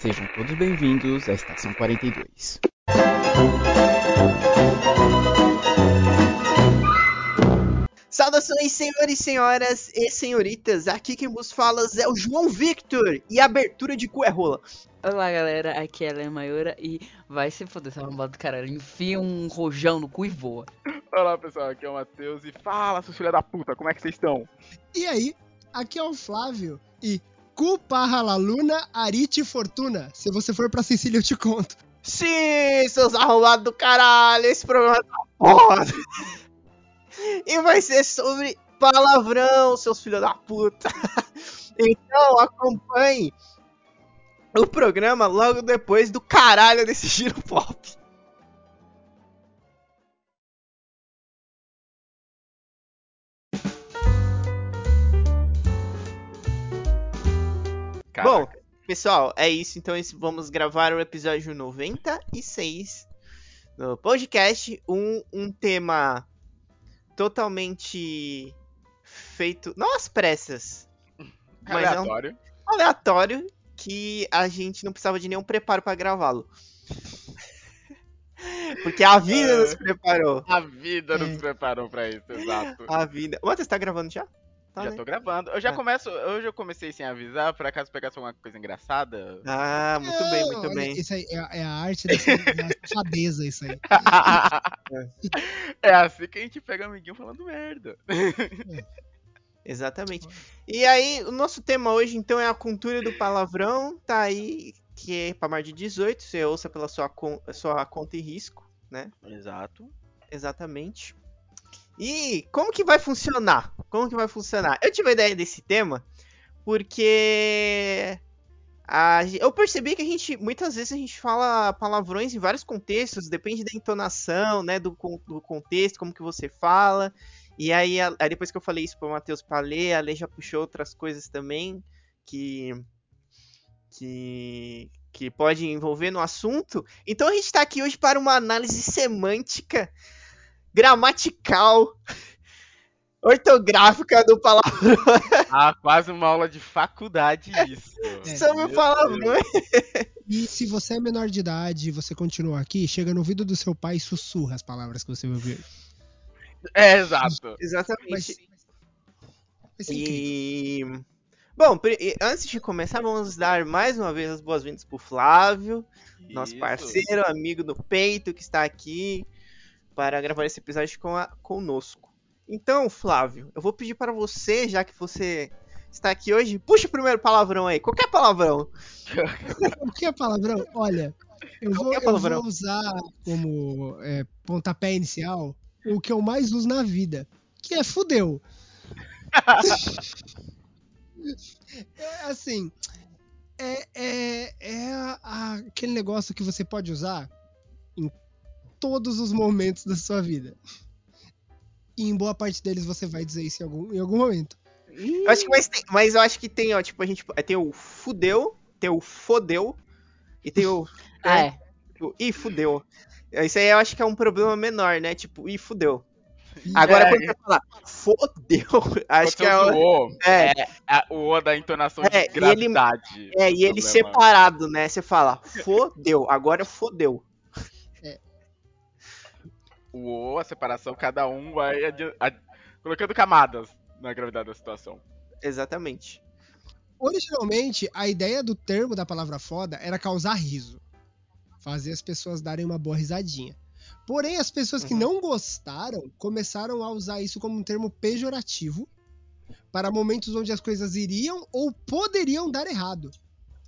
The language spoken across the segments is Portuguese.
Sejam todos bem-vindos à Estação 42. Saudações, senhores, senhoras e senhoritas. Aqui quem vos fala é o João Victor e a abertura de cu é rola. Olá galera, aqui é a Léa Maiora e vai se foder essa arrombada do caralho. Enfia um rojão no cu e voa. Olá pessoal, aqui é o Matheus e fala, seus filha da puta, como é que vocês estão? E aí, aqui é o Flávio e cu parra la luna, arite fortuna. Se você for pra Sicília eu te conto. Sim, seus arrombados do caralho, esse programa tá foda. E vai ser sobre palavrão, seus filhos da puta. Então acompanhe o programa logo depois do caralho desse giro pop. Bom, pessoal, é isso. Então esse- vamos gravar o episódio 96 do podcast. Um, um tema totalmente feito. Não às pressas, mas é um Aleatório. aleatório que a gente não precisava de nenhum preparo pra gravá-lo. Porque a vida É. nos preparou. A vida nos É. preparou pra isso, exato. A vida. Matheus tá gravando já? Tá, já né? tô gravando. Eu já Ah. começo, hoje eu comecei sem avisar, por acaso pegasse alguma coisa engraçada. Ah, muito bem, Não, muito olha, bem. Isso aí é, a- é a arte dessa, da safadeza, isso aí. é assim que a gente pega amiguinho falando merda. Exatamente. E aí, o nosso tema hoje, então, é a cultura do palavrão. Tá aí, que é pra mais de 18. Você ouça pela sua, con- sua conta e risco, né? Exato. Exatamente. E como que vai funcionar? Como que vai funcionar? Eu tive a ideia desse tema porque a eu percebi que a gente muitas vezes a gente fala palavrões em vários contextos, depende da entonação, né, do, do contexto, como que você fala. E aí, a- aí depois que eu falei isso pro Matheus pra ler, a Lê já puxou outras coisas também que que que pode envolver no assunto. Então a gente tá aqui hoje para uma análise semântica, gramatical, ortográfica do palavrão Ah, quase uma aula de faculdade isso. É. sobre o Meu palavrão. E se você é menor de idade e você continua aqui, chega no ouvido do seu pai e sussurra as palavras que você vai ouvir. É, exato. Exatamente. Mas, ser incrível. E bom, antes de começar, vamos dar mais uma vez as boas-vindas pro Flávio, nosso Isso. parceiro, amigo do peito que está aqui para gravar esse episódio com a, conosco. Então, Flávio, eu vou pedir para você, já que você está aqui hoje, puxa o primeiro palavrão aí, qualquer palavrão. É palavrão? Olha, eu vou, Qualquer eu vou usar como é, pontapé inicial o que eu mais uso na vida, que é fudeu. É, assim, é, é, é a- a- aquele negócio que você pode usar em todos os momentos da sua vida. E em boa parte deles você vai dizer isso em algum, em algum momento. Eu acho que mas, tem, mas eu acho que tem, ó, tipo, a gente tem o fudeu, tem o fodeu e tem o Ah, é. Tipo, ih, fudeu. Isso aí eu acho que é um problema menor, né? Tipo, ih, fudeu. Agora, É. quando você fala fodeu, acho que é, o- é, é a- o O da entonação É, de e ele- gravidade. é, e ele Problema. separado, né? Você fala, fodeu, agora fodeu. O O, a separação, cada um vai adi- ad- colocando camadas na gravidade da situação. Exatamente. Originalmente, a ideia do termo da palavra foda era causar riso. Fazer as pessoas darem uma boa risadinha. Porém, as pessoas que Uhum. não gostaram começaram a usar isso como um termo pejorativo para momentos onde as coisas iriam ou poderiam dar errado.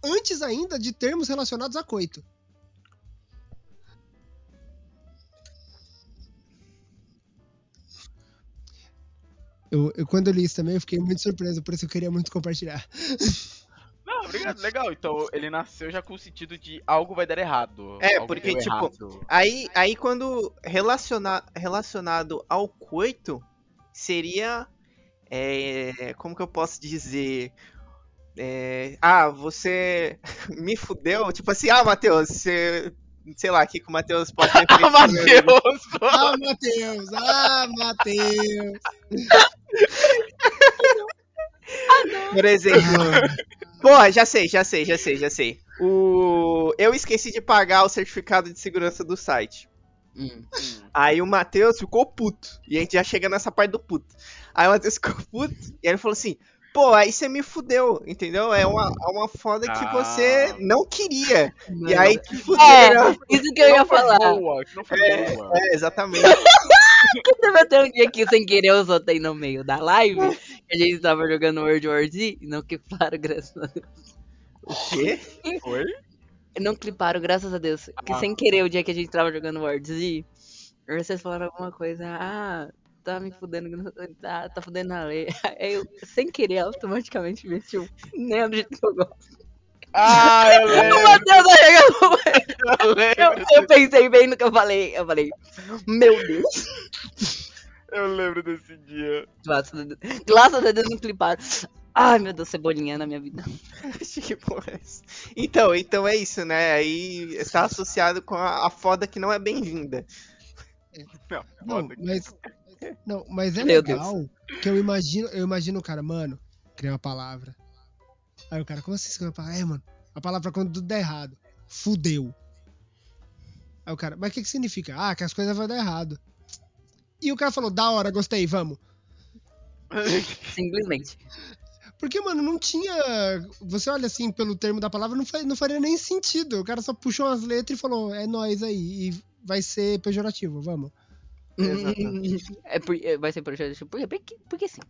Antes ainda de termos relacionados a coito. Eu, eu- quando eu li isso também, eu fiquei muito surpreso, por isso eu queria muito compartilhar. Não, obrigado, legal. Então ele nasceu já com o sentido de algo vai dar errado. É, porque, tipo, errado. Aí, aí quando relaciona, relacionado ao coito, seria. é, como que eu posso dizer? É, ah, você me fudeu? Tipo assim, ah, Matheus, você. Sei lá, o que, que o Matheus pode ter feito. Ah, Matheus! Ah, Matheus! Ah, Matheus! Por exemplo. Porra, já sei, já sei, já sei, já sei. o... eu esqueci de pagar o certificado de segurança do site. Hum. Aí o Matheus ficou puto. E a gente já chega nessa parte do puto. Aí o Matheus ficou puto. E aí ele falou assim: pô, aí você me fudeu, entendeu? É uma, é uma foda que Ah. você não queria. E aí te fudeu. É, isso que eu ia Não foi falar. boa, que não foi boa. É, exatamente. Teve até um dia que sem querer eu soltei no meio da live. que A gente tava jogando World War Z e não cliparam, graças a Deus. O quê? Foi? Não cliparam, graças a Deus. Que Ah. sem querer, o dia que a gente tava jogando World Z, vocês falaram alguma coisa. Ah, tá me fudendo, tá, tá fudendo a lei. Aí eu, sem querer, automaticamente meti um nem do jeito que eu gosto. Ah, eu O lembro, Matheus tá chegando. eu Eu, lembro. eu pensei bem no que eu falei. Eu falei, meu Deus. Eu lembro desse dia. Graças a Deus, graças a Deus não cliparam. Ai, meu Deus, cebolinha na minha vida. Que porra é essa? Então, então é isso, né? Aí está associado com a, a foda que não é bem-vinda. Não, mas. Não, mas é Meu legal que eu imagino, eu imagino o cara, mano, criei uma palavra. Aí o cara, como assim palavra? É, mano, a palavra quando tudo der errado. Fudeu. Aí o cara, mas o que, que significa? Ah, que as coisas vão dar errado. E o cara falou, da hora, gostei, vamos. Simplesmente. Porque, mano, não tinha. Você olha assim pelo termo da palavra, não, fa- não faria nem sentido. O cara só puxou umas letras e falou, é nóis aí. E vai ser pejorativo, vamos. É por, é, vai ser projeto. Por quê? Porque, porque sim.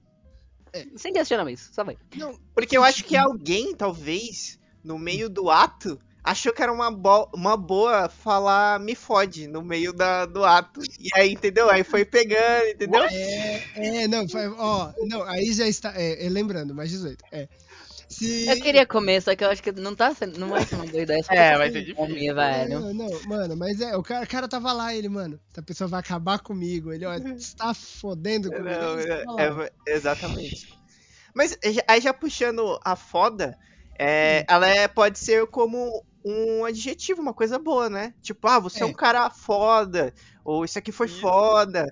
É. Sem questionar isso, só vai. Não, Porque eu acho que alguém, talvez, no meio do ato, achou que era uma, bo- uma boa falar me fode no meio da, do ato. E aí, entendeu? Aí foi pegando, entendeu? É, não, foi- ó, não, aí já está, é, é, lembrando, mais 18, é. Eu queria comer, só que eu acho que não tá sendo, não vai ser uma boa ideia. só É, vai ser comer, difícil. velho. Não, não, mano, mas é, o cara, o cara tava lá, ele, mano, essa pessoa vai acabar comigo, ele, ó, está fodendo comigo. Não, é- é- exatamente. Mas já- aí já puxando a foda, é, ela é- pode ser como um adjetivo, uma coisa boa, né? Tipo, ah, você é, É. um cara foda, ou isso aqui foi Isso. foda.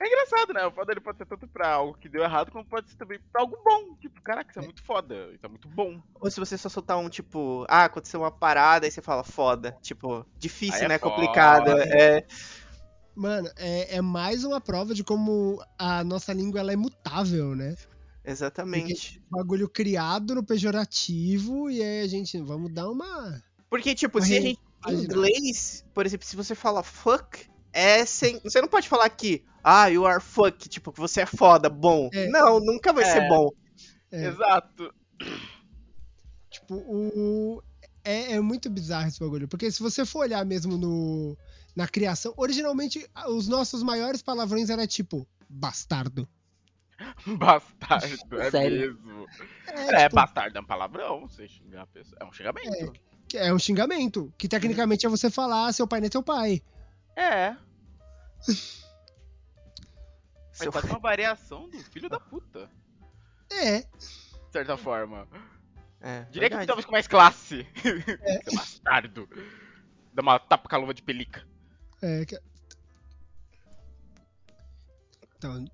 É engraçado, né? O foda ele pode ser tanto pra algo que deu errado, como pode ser também pra algo bom. Tipo, caraca, isso é muito foda, isso é muito bom. Ou se você só soltar um tipo, ah, aconteceu uma parada, aí você fala foda. Tipo, difícil, Aí é né? foda. Complicado. É, Mano, é, é mais uma prova de como a nossa língua ela é mutável, né? exatamente. Bagulho criado no pejorativo e aí a gente, vamos dar uma... Porque, tipo, Uma se a gente. Em inglês, por exemplo, se você fala fuck, é sem. Você não pode falar que, ah, you are fuck, tipo, que você é foda, bom. É. Não, nunca vai É. ser bom. É, Exato. Tipo, o. É, é muito bizarro esse bagulho. Porque se você for olhar mesmo no, na criação, originalmente a- os nossos maiores palavrões era tipo bastardo. Bastardo, é Sério? mesmo. É, É, tipo, bastardo é uma palavrão, você xingar a pessoa. É um xingamento. que é um xingamento. Que tecnicamente é você falar seu pai não é teu pai. É. É Seu- quase uma variação do filho da puta. É. De certa forma. É, Diria que verdade. talvez com mais classe. Seu bastardo. Dá uma tapa com a luva de pelica. é que- Então,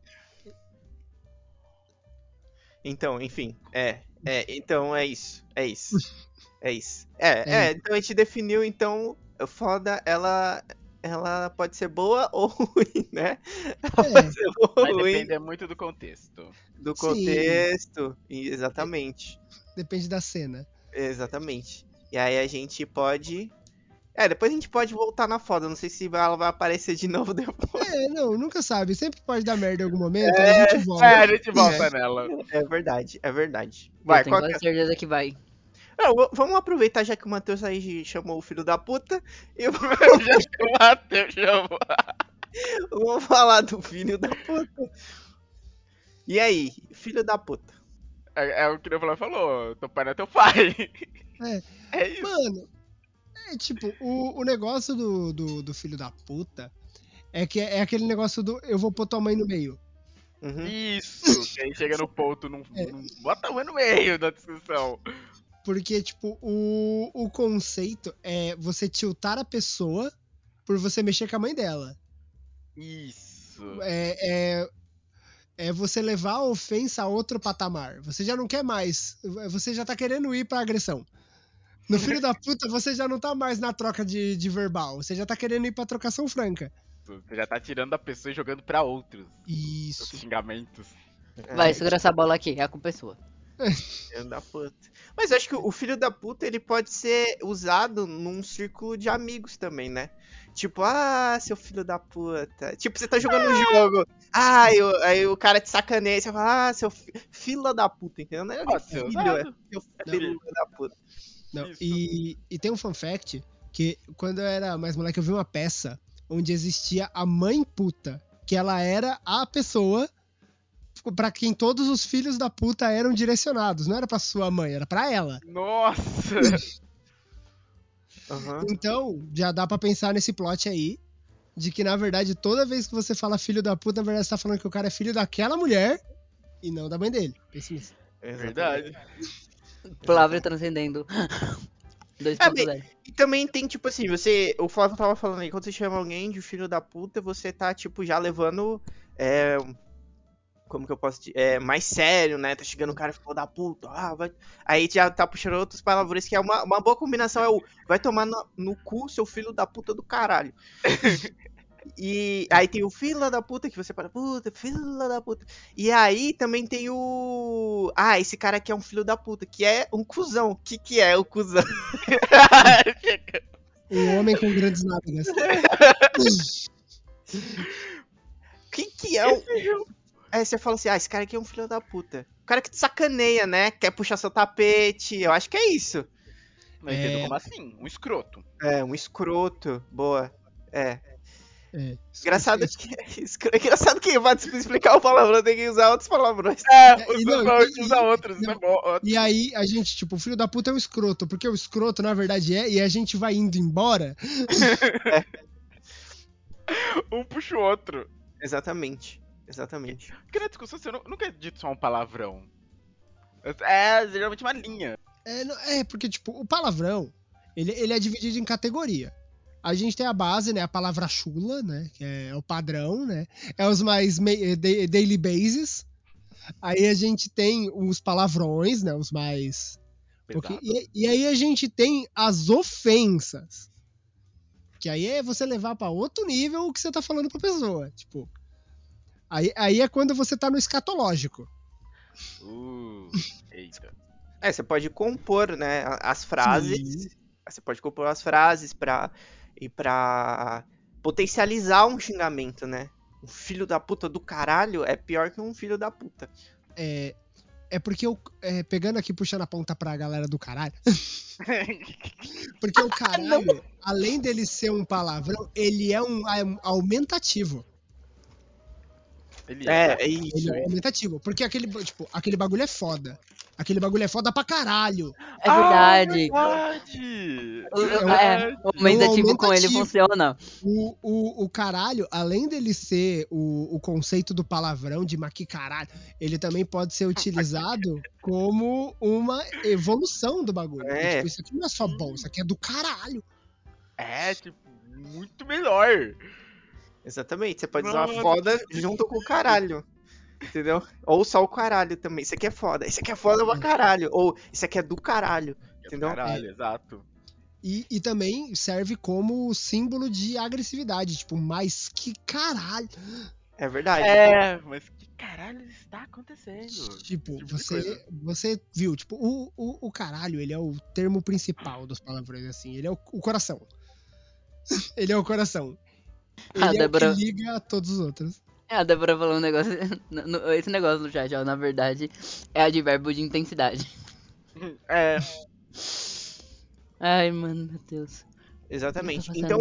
Então, enfim, é. É, então é isso. É isso. É isso. É, É é, então a gente definiu, então, foda, ela. Ela pode ser boa ou ruim, né? Ela É. pode ser boa Vai ou ruim depender muito do contexto. do Sim. contexto. E- Exatamente. depende da cena. Exatamente. E aí a gente pode. É, depois a gente pode voltar na foda. Não sei se ela vai aparecer de novo depois. É, não, nunca sabe. Sempre pode dar merda em algum momento, aí a gente volta. É, a gente volta nela. É verdade, é verdade. Vai, eu tenho qual que é? quase certeza que vai. Não, vamos aproveitar já que o Matheus aí chamou o filho da puta. E eu Já que o Matheus chamou. vamos falar do filho da puta. E aí, filho da puta? É, é o que o Flávio falou, teu pai não é teu pai. É. É isso. Mano, é tipo, o, o negócio do, do, do filho da puta é que é aquele negócio do eu vou pôr tua mãe no meio. Uhum. Isso, que aí chega no ponto, não, É. não bota a mãe no meio da discussão. Porque, tipo, o, o conceito é você tiltar a pessoa por você mexer com a mãe dela. Isso. É, é, é você levar a ofensa a outro patamar. Você já não quer mais. Você já tá querendo ir pra agressão. No filho da puta, você já não tá mais na troca de, de verbal. Você já tá querendo ir pra trocação franca. Você já tá tirando da pessoa e jogando pra outros. Os Isso. xingamentos. Vai, segura essa bola aqui, é a culpa é sua. Filho da puta. Mas eu acho que o filho da puta ele pode ser usado num círculo de amigos também, né? Tipo, ah, seu filho da puta. Tipo, você tá jogando um jogo. Ah, eu- aí o cara te sacaneia. Você fala, ah, seu fi- filho da puta, entendeu? Não é ser filho, é seu filho da puta. Não, e, e tem um fun fact que quando eu era mais moleque eu vi uma peça onde existia a mãe puta, que ela era a pessoa pra quem todos os filhos da puta eram direcionados, não era pra sua mãe, era pra ela. Nossa! Aham. Então, já dá pra pensar nesse plot aí de que na verdade toda vez que você fala filho da puta, na verdade você tá falando que o cara é filho daquela mulher e não da mãe dele. Pense nisso. É verdade. Palavra transcendendo. 2.0. E também tem, tipo assim, você. O Flávio tava falando aí, quando você chama alguém de filho da puta, você tá, tipo, já levando. É, como que eu posso dizer? É, mais sério, né? Tá chegando um cara filho da puta. Ah, vai... Aí já tá puxando outros palavrões, que é uma, uma boa combinação. É o vai tomar no, no cu, seu filho da puta do caralho. E aí tem o filho da puta que você para, puta, filho da puta. E aí também tem o. Ah, esse cara aqui é um filho da puta, que é um cuzão. O que, que é o cuzão? Um homem com grandes nádegas. O que, que é o. É, você fala assim, ah, esse cara aqui é um filho da puta. O cara que te sacaneia, né? Quer puxar seu tapete. Eu acho que é isso. Não entendo É. como assim. Um escroto. É, um escroto. Boa. É. É. Engraçado que. Engraçado que vai explicar o palavrão, tem que usar outros palavrões. É, e usa, não, usa- e- usa outros. não. né? Ó, E aí a gente, tipo, o filho da puta é um escroto, porque o escroto na verdade é, e a gente vai indo embora. Um puxa o outro. Exatamente. Exatamente. Porque na discussão você nu- nunca é dito só um palavrão. É geralmente uma linha. É, é, porque, tipo, o palavrão, ele, ele é dividido em categoria. A gente tem a base, né? A palavra chula, né? Que é o padrão, né? É os mais eh, da- daily bases. Aí a gente tem os palavrões, né? Os mais. porque- e, e aí a gente tem as ofensas. Que aí é você levar pra outro nível o que você tá falando pra pessoa. Tipo. Aí, aí é quando você tá no escatológico. Uh, eita. É, você pode compor, né? As frases. Você pode compor as frases pra. E pra potencializar um xingamento, né? Um filho da puta do caralho é pior que um filho da puta. É, é porque eu. é, pegando aqui, puxando a ponta pra galera do caralho. Porque o caralho, além dele ser um palavrão, ele é um, é um aumentativo. Ele É, é. é Ele isso. é um aumentativo. Porque aquele, tipo, aquele bagulho é foda. Aquele bagulho é foda pra caralho. É verdade. verdade. O- É é, o aumentativo com ele funciona. O, o, o caralho, além dele ser o, o conceito do palavrão de maqui caralho, ele também pode ser utilizado como uma evolução do bagulho. É. tipo, isso aqui não é só bom, isso aqui é do caralho. É, tipo, muito melhor. Exatamente. Você pode usar Mano. foda junto com o caralho. Entendeu? Ou só o caralho também. Isso aqui é foda. Isso aqui é foda pra caralho. Ou isso aqui é do caralho. Entendeu? Caralho, exato. E, e também serve como símbolo de agressividade. Tipo, mas que caralho. É verdade. É, mas que caralho está acontecendo? Tipo, tipo você, você viu, tipo, o, o, o caralho, ele é o termo principal dos palavrões, assim. Ele é o, o coração. ele é o coração. Ele Ah, é o que Débora- liga a todos os outros. É, a Débora falou um negócio. esse negócio no chat, ó, na verdade, é advérbio de intensidade. É, Ai, mano, meu Deus. Exatamente. Então,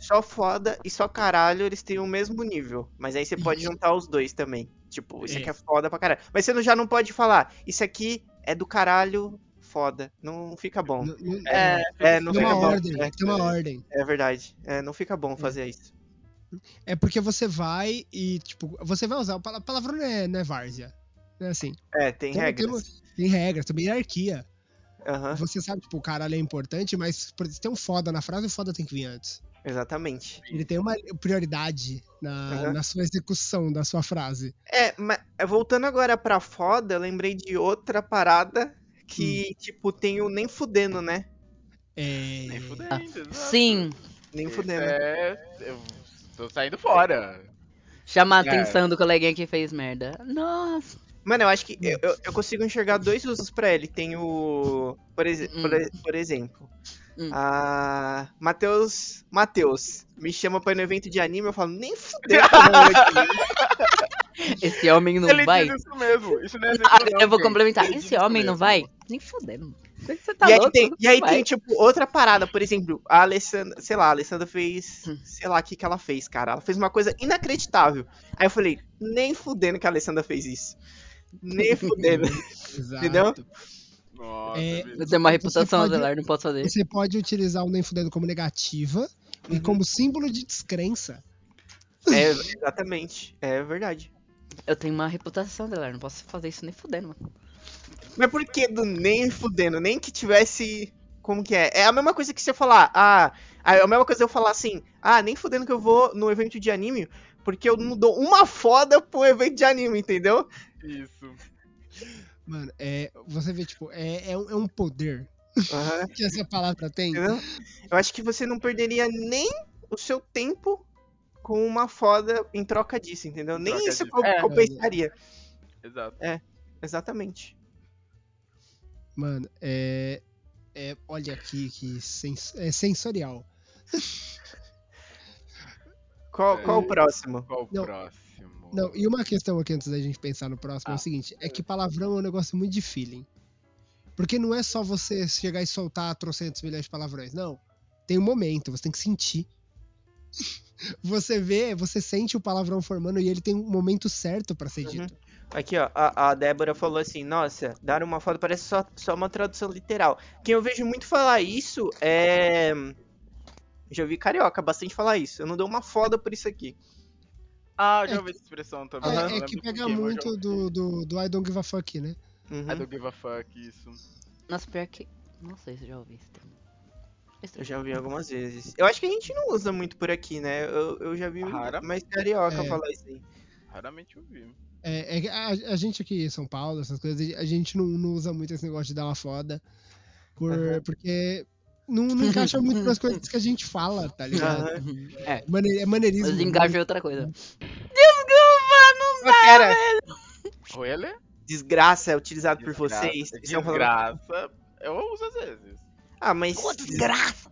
só foda e só caralho, eles têm o mesmo nível. Mas aí você pode juntar os dois também. Tipo, isso É. aqui é foda pra caralho. Mas você não- já não pode falar, isso aqui é do caralho foda. Não fica bom. N- n- é, É, não tem fica uma bom. ordem, É, tem uma ordem. é verdade. É, não fica bom fazer isso. É porque você vai e, tipo, você vai usar. O pala- palavrão não é, não é várzea. Não é assim. É, tem Tem- regras. Tem, tem regras, tem hierarquia. Aham, Você sabe, tipo, o caralho é importante, mas se tem um foda na frase, o foda tem que vir antes. exatamente. Ele tem uma prioridade na, Aham. na sua execução da sua frase. É, mas voltando agora pra foda, eu lembrei de outra parada que, tipo, tem o nem fudendo, né? É... Nem fudendo, exato. Sim, Nem fudendo. É, eu tô saindo fora. chamar a É. atenção do coleguinha que fez merda. Nossa. Mano, eu acho que eu, eu- eu consigo enxergar dois usos pra ele. Tem o. Por, exe- Hum. por, por exemplo. Hum. A. Matheus. Matheus. Me chama pra ir no evento de anime, eu falo, nem fudeu. que eu vou aqui." Esse homem não Ele vai. diz isso mesmo. Isso não é exemplo, Agora não, eu vou gente. complementar. Esse homem não mesmo. vai? Nem fudendo. Você tá e aí, louco? tem, e aí tem, tipo, outra parada. Por exemplo, a Alessandra. Sei lá, a Alessandra fez. Hum. Sei lá o que, que ela fez, cara. Ela fez uma coisa inacreditável. Aí eu falei, nem fudendo que a Alessandra fez isso. Nem fudendo. Entendeu? Nossa, É. Eu tenho uma reputação pode- azelar, não posso fazer. Você pode utilizar o nem fudendo como negativa e Uhum. como símbolo de descrença. É, exatamente. É verdade. Eu tenho uma reputação azelar, não posso fazer isso nem fudendo, mano. Mas por que do nem fudendo? Nem que tivesse. Como que é? É a mesma coisa que você falar, ah. É a mesma coisa eu falar assim, ah, nem fudendo que eu vou no evento de anime, porque eu não dou uma foda pro evento de anime, entendeu? Isso. Mano, é, você vê, tipo, é, é, um, é um poder Aham, que essa palavra tem. entendeu? Eu acho que você não perderia nem o seu tempo com uma foda em troca disso, entendeu? Nem troca isso disso. É. compensaria. Exato. Exatamente. Mano, é. é olha aqui, que sens, é sensorial. Qual, É. qual o próximo? Qual o Não. próximo? Não, e uma questão aqui antes da gente pensar no próximo é Ah. o seguinte: é que palavrão é um negócio muito de feeling. Porque não é só você chegar e soltar trocentos milhões de palavrões. Não. Tem um momento, você tem que sentir. Você vê, você sente o palavrão formando e ele tem um momento certo pra ser Uhum. Aqui, ó, a, a Débora falou assim, nossa, dar uma foto parece só, só uma tradução literal. Quem eu vejo muito falar isso é. Já ouvi carioca bastante falar isso. Eu não dou uma foda por isso aqui. Ah, eu já É ouvi essa expressão também. É, é que pega muito do, do, do I don't give a fuck, né? Uhum. I don't give a fuck, isso. Nossa, pior que. Não sei se eu já ouvi esse termo. Esse Eu já ouvi algumas vezes. Eu acho que a gente não usa muito por aqui, né? Eu, eu já vi Raramente. mais carioca É. falar isso aí. Raramente ouvi. É, é a, a gente aqui em São Paulo, essas coisas, a gente não, não usa muito esse negócio de dar uma foda. por- Aham. Porque não, não encaixa muito nas coisas que a gente fala, tá ligado? Aham. É, Mane- é maneirismo. mas engajo é outra coisa. Mas, cara, Ou ele? desgraça é utilizado por Desgraça. vocês. Vocês Desgraça. Eu uso às vezes. Ah, mas. desgraça!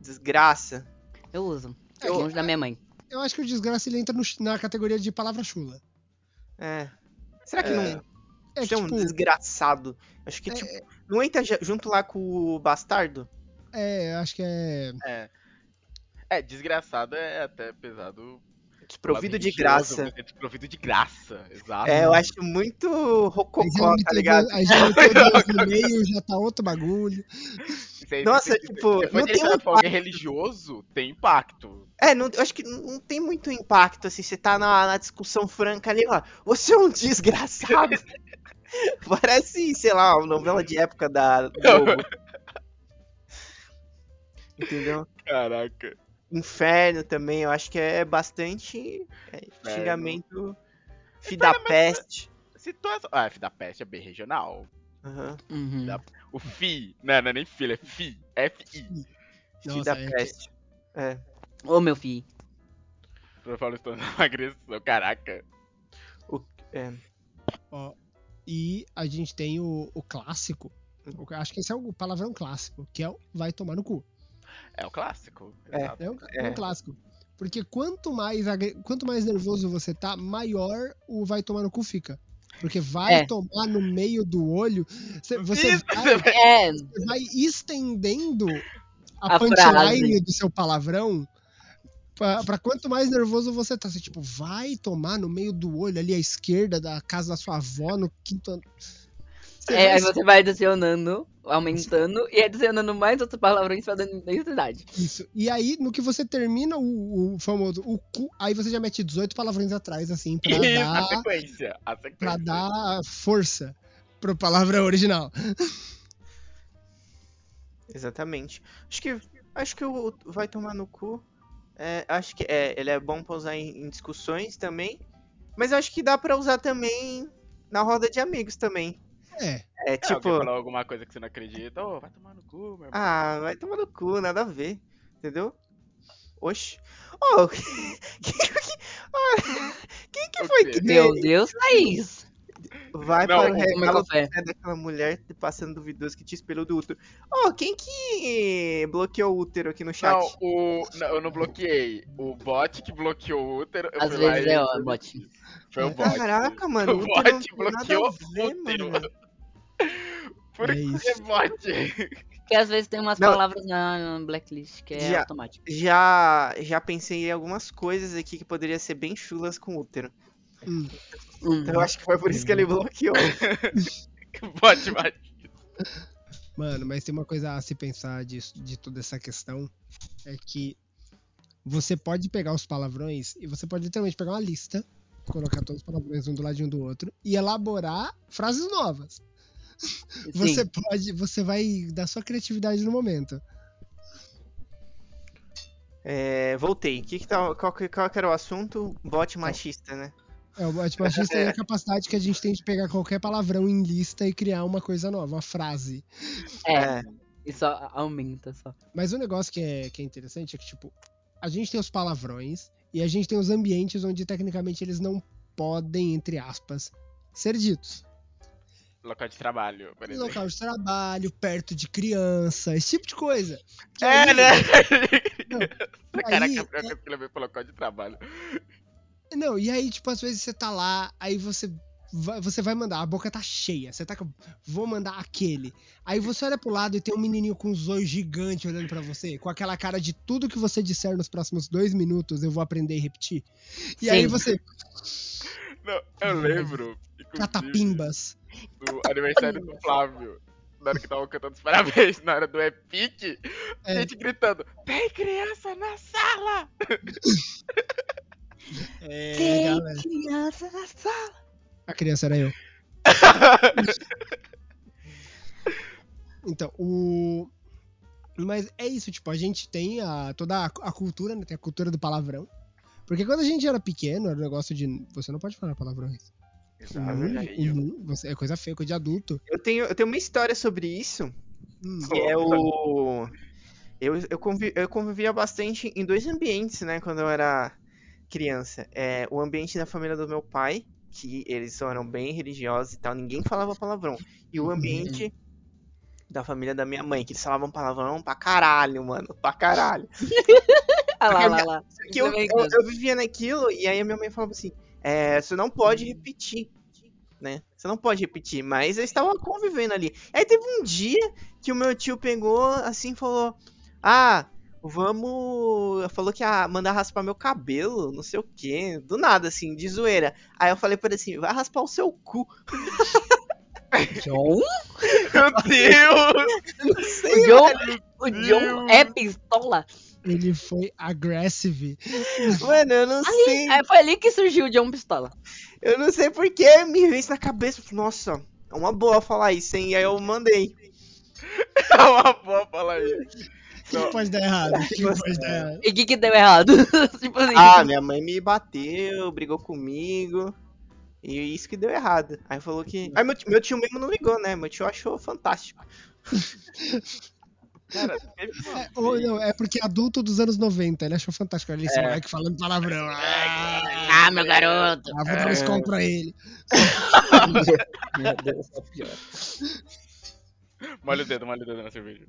Desgraça. Eu uso. É, longe da minha mãe. Eu acho que o desgraça ele entra no- na categoria de palavra chula. É. Será que É. não. É Isso é um tipo, desgraçado. Acho que, É, tipo, não entra ju- junto lá com o bastardo? é, acho que é. É. É, desgraçado é até pesado. Desprovido de graça. Desprovido de graça, exato. É, eu acho muito rococó, tá ligado? Aí já no meio, já tá outro bagulho. Aí, Nossa, se- se- tipo, depois não tem ele um que é religioso, tem impacto. É, não, eu acho que não tem muito impacto, assim, você tá na, na discussão franca ali, ó, você é um desgraçado. Parece, sei lá, uma novela de época da Globo. Entendeu? Caraca. Inferno também, eu acho que é bastante é, xingamento. Fi da peste. Situação. Ah, F da peste é bem regional. Aham. Uhum. O FI, não, não é nem filho, é FI. F-I. Fi da é. É. Ô, meu filho. Eu falo isso uma agressão, caraca. é. Ó, e a gente tem o, o clássico. o- Acho que esse é o palavrão clássico, que é o vai tomar no cu. É o clássico. É. É um, é um É. clássico. Porque quanto mais, quanto mais nervoso você tá, maior o vai tomar no cu fica. Porque vai É. tomar no meio do olho, cê- você Isso, vai, É, você vai estendendo a, A punchline frase. do seu palavrão pra, pra quanto mais nervoso você tá. Você, tipo, vai tomar no meio do olho ali à esquerda da casa da sua avó, no quinto ano. É, aí você vai adicionando, aumentando e adicionando mais outros palavrões pra dentro da identidade. Isso. E aí, no que você termina o, o famoso o cu, aí você já mete 18 palavrões atrás, assim, pra Isso, a dar, sequência. A sequência. pra dar força pro palavrão original. Exatamente. Acho que acho que o vai tomar no cu. é, acho que é, ele é bom pra usar em, em discussões também. Mas acho que dá pra usar também na roda de amigos também. É. É É, tipo, alguém falou alguma coisa que você não acredita, ô, vai tomar no cu, meu irmão. ah, vai tomar no cu, nada a ver. Entendeu? Oxi. Ô, quem, que- ah, quem que foi que Meu deu? Deus, Thaís. Vai Não, para o café. né, daquela mulher passando duvidoso que te espelhou do útero. Ô, quem que bloqueou o útero aqui no chat? Não, o. Não, eu não bloqueei. O bot que bloqueou o útero. eu Às vezes é o bot. Foi o bot. Caraca, mano, O o bot bloqueou a o ver, útero. mano. Por É que bot? Porque às vezes tem umas Não. palavras na na blacklist que é Já- automático. Já, já pensei em algumas coisas aqui que poderia ser bem chulas com útero. Hum. Então eu acho que foi por isso que ele bloqueou. bot vai. Mano, mas tem uma coisa a se pensar disso, de toda essa questão. É que você pode pegar os palavrões e você pode literalmente pegar uma lista, colocar todos os palavrões um do ladinho do outro e elaborar frases novas. Você Sim. pode, você vai dar sua criatividade no momento. É, voltei. Que que tá, qual, que- qual que era o assunto? Bot machista, né? É, o bot machista é a capacidade que a gente tem de pegar qualquer palavrão em lista e criar uma coisa nova, uma frase. É, isso a- aumenta só. Mas o negócio que é, que é interessante é que, tipo, a gente tem os palavrões e a gente tem os ambientes onde tecnicamente eles não podem, entre aspas, ser ditos. Local de trabalho, por exemplo. Local de trabalho, perto de criança, esse tipo de coisa. Que É, aí- né? Não, Caraca, aí- pior que ele veio pro local de trabalho. Não, e aí, tipo, às vezes você tá lá, aí você vai, você vai mandar, a boca tá cheia, você tá com, vou mandar aquele. Aí você olha pro lado e tem um menininho com os olhos gigantes olhando pra você, com aquela cara de tudo que você disser nos próximos dois minutos eu vou aprender e repetir. E aí Sim. você, Não, eu lembro, catapimbas. do aniversário do Flávio. Na hora que tava cantando os parabéns, na hora do Epic, a É. gente gritando: Tem criança na sala! É, Tem galera, criança na sala. a criança era eu. Então, o. Mas é isso, tipo, a gente tem a, toda a, a cultura, né? Tem a cultura do palavrão. Porque quando a gente era pequeno, era um negócio de. Você não pode falar palavrões. Verdade. Uhum, você, é coisa feia, coisa de adulto. Eu tenho, eu tenho uma história sobre isso, Hum, que é o... Eu, eu, convi- eu convivia bastante em dois ambientes, né, quando eu era criança. É, o ambiente da família do meu pai, que eles eram bem religiosos e tal, ninguém falava palavrão. E o ambiente da família da minha mãe, que eles falavam palavrão pra caralho, mano, pra caralho. Ah lá, lá, lá. que eu, eu, eu vivia naquilo e aí a minha mãe falava assim: é, você não pode repetir, né? Você não pode repetir, mas eu estava convivendo ali. Aí teve um dia que o meu tio pegou assim e falou: Ah, vamos. Falou que ia mandar raspar meu cabelo, não sei o que, do nada, assim, de zoeira. Aí eu falei pra ele assim: vai raspar o seu cu. John? Meu Deus! Não sei, O John, velho. o John é pistola. Ele foi aggressive. Mano, eu não sei. É, foi ali que surgiu o John Pistola. Eu não sei porque me veio isso na cabeça. Nossa, é uma boa falar isso, hein? E aí eu mandei. É uma boa falar isso. O que pode dar errado? O que pode dar errado? E o que que deu errado? tipo assim. Ah, minha mãe me bateu, brigou comigo. E isso que deu errado. Aí falou que. Aí meu, tio- meu tio mesmo não ligou, né? Meu tio achou fantástico. Cara, É, ou não, é porque adulto dos anos 90, ele achou fantástico. Esse É. moleque falando palavrão. Ah, Ah, meu garoto. ah, vou dar um escola pra ele. Meu Deus, é pior. Molha o dedo, molha o dedo na cerveja.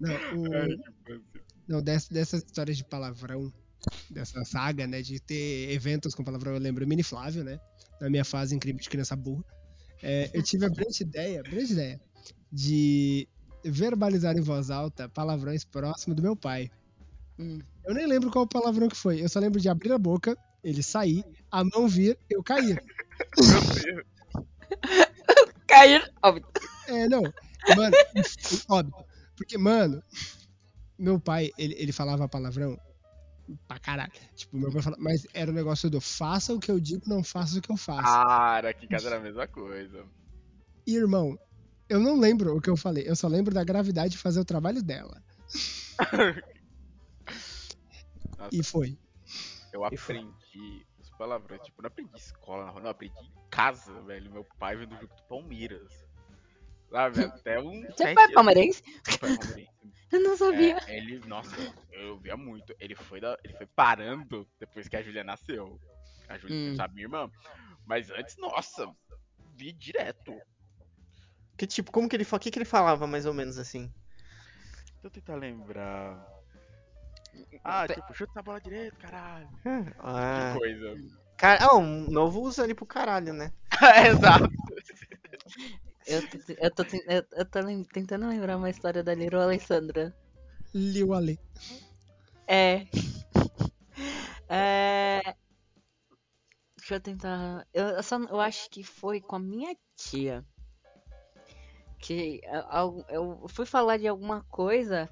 Não, o- Ai, que infância. não dess- dessas histórias de palavrão, dessa saga, né, de ter eventos com palavrão, eu lembro o Mini Flávio, né, na minha fase incrível de criança burra. É, eu tive a brilhante ideia, brilhante ideia, de verbalizar em voz alta palavrões próximo do meu pai. Hum. Eu nem lembro qual palavrão que foi. Eu só lembro de abrir a boca, ele sair, a mão vir, eu cair. Cair. Óbvio. É, não. Mano, óbvio. Porque, mano, meu pai, ele, ele falava palavrão pra caralho. Tipo, meu pai falava, mas era o negócio do faça o que eu digo, não faça o que eu faço. Cara, aqui em casa era a mesma coisa. E, irmão, eu não lembro o que eu falei, eu só lembro da gravidade de fazer o trabalho dela. Nossa, E foi. eu aprendi os palavrões. Tipo, não aprendi escola, não, aprendi em casa, velho. Meu pai vendo o jogo do Palmeiras. Sabe? Até um. É anos. palmeirense? É. Eu não sabia. É, ele, nossa, eu via muito. Ele foi, da- ele foi parando depois que a Júlia nasceu. A Júlia, Hum. sabe, minha irmã. Mas antes, nossa, vi direto. Que tipo, como que ele O que, que ele falava mais ou menos assim? Deixa eu tentar lembrar. Ah, tipo, chuta essa bola direito, caralho. Ah, Que coisa. cara, ah, um novo usa ali pro caralho, né? É, Exato. Eu tô, eu tô, eu- eu tô tentando lembrar uma história da Little Alessandra. Liu Ale. É. É. Deixa eu tentar. Eu, eu só, eu acho que foi com a minha tia. Que eu, eu- fui falar de alguma coisa.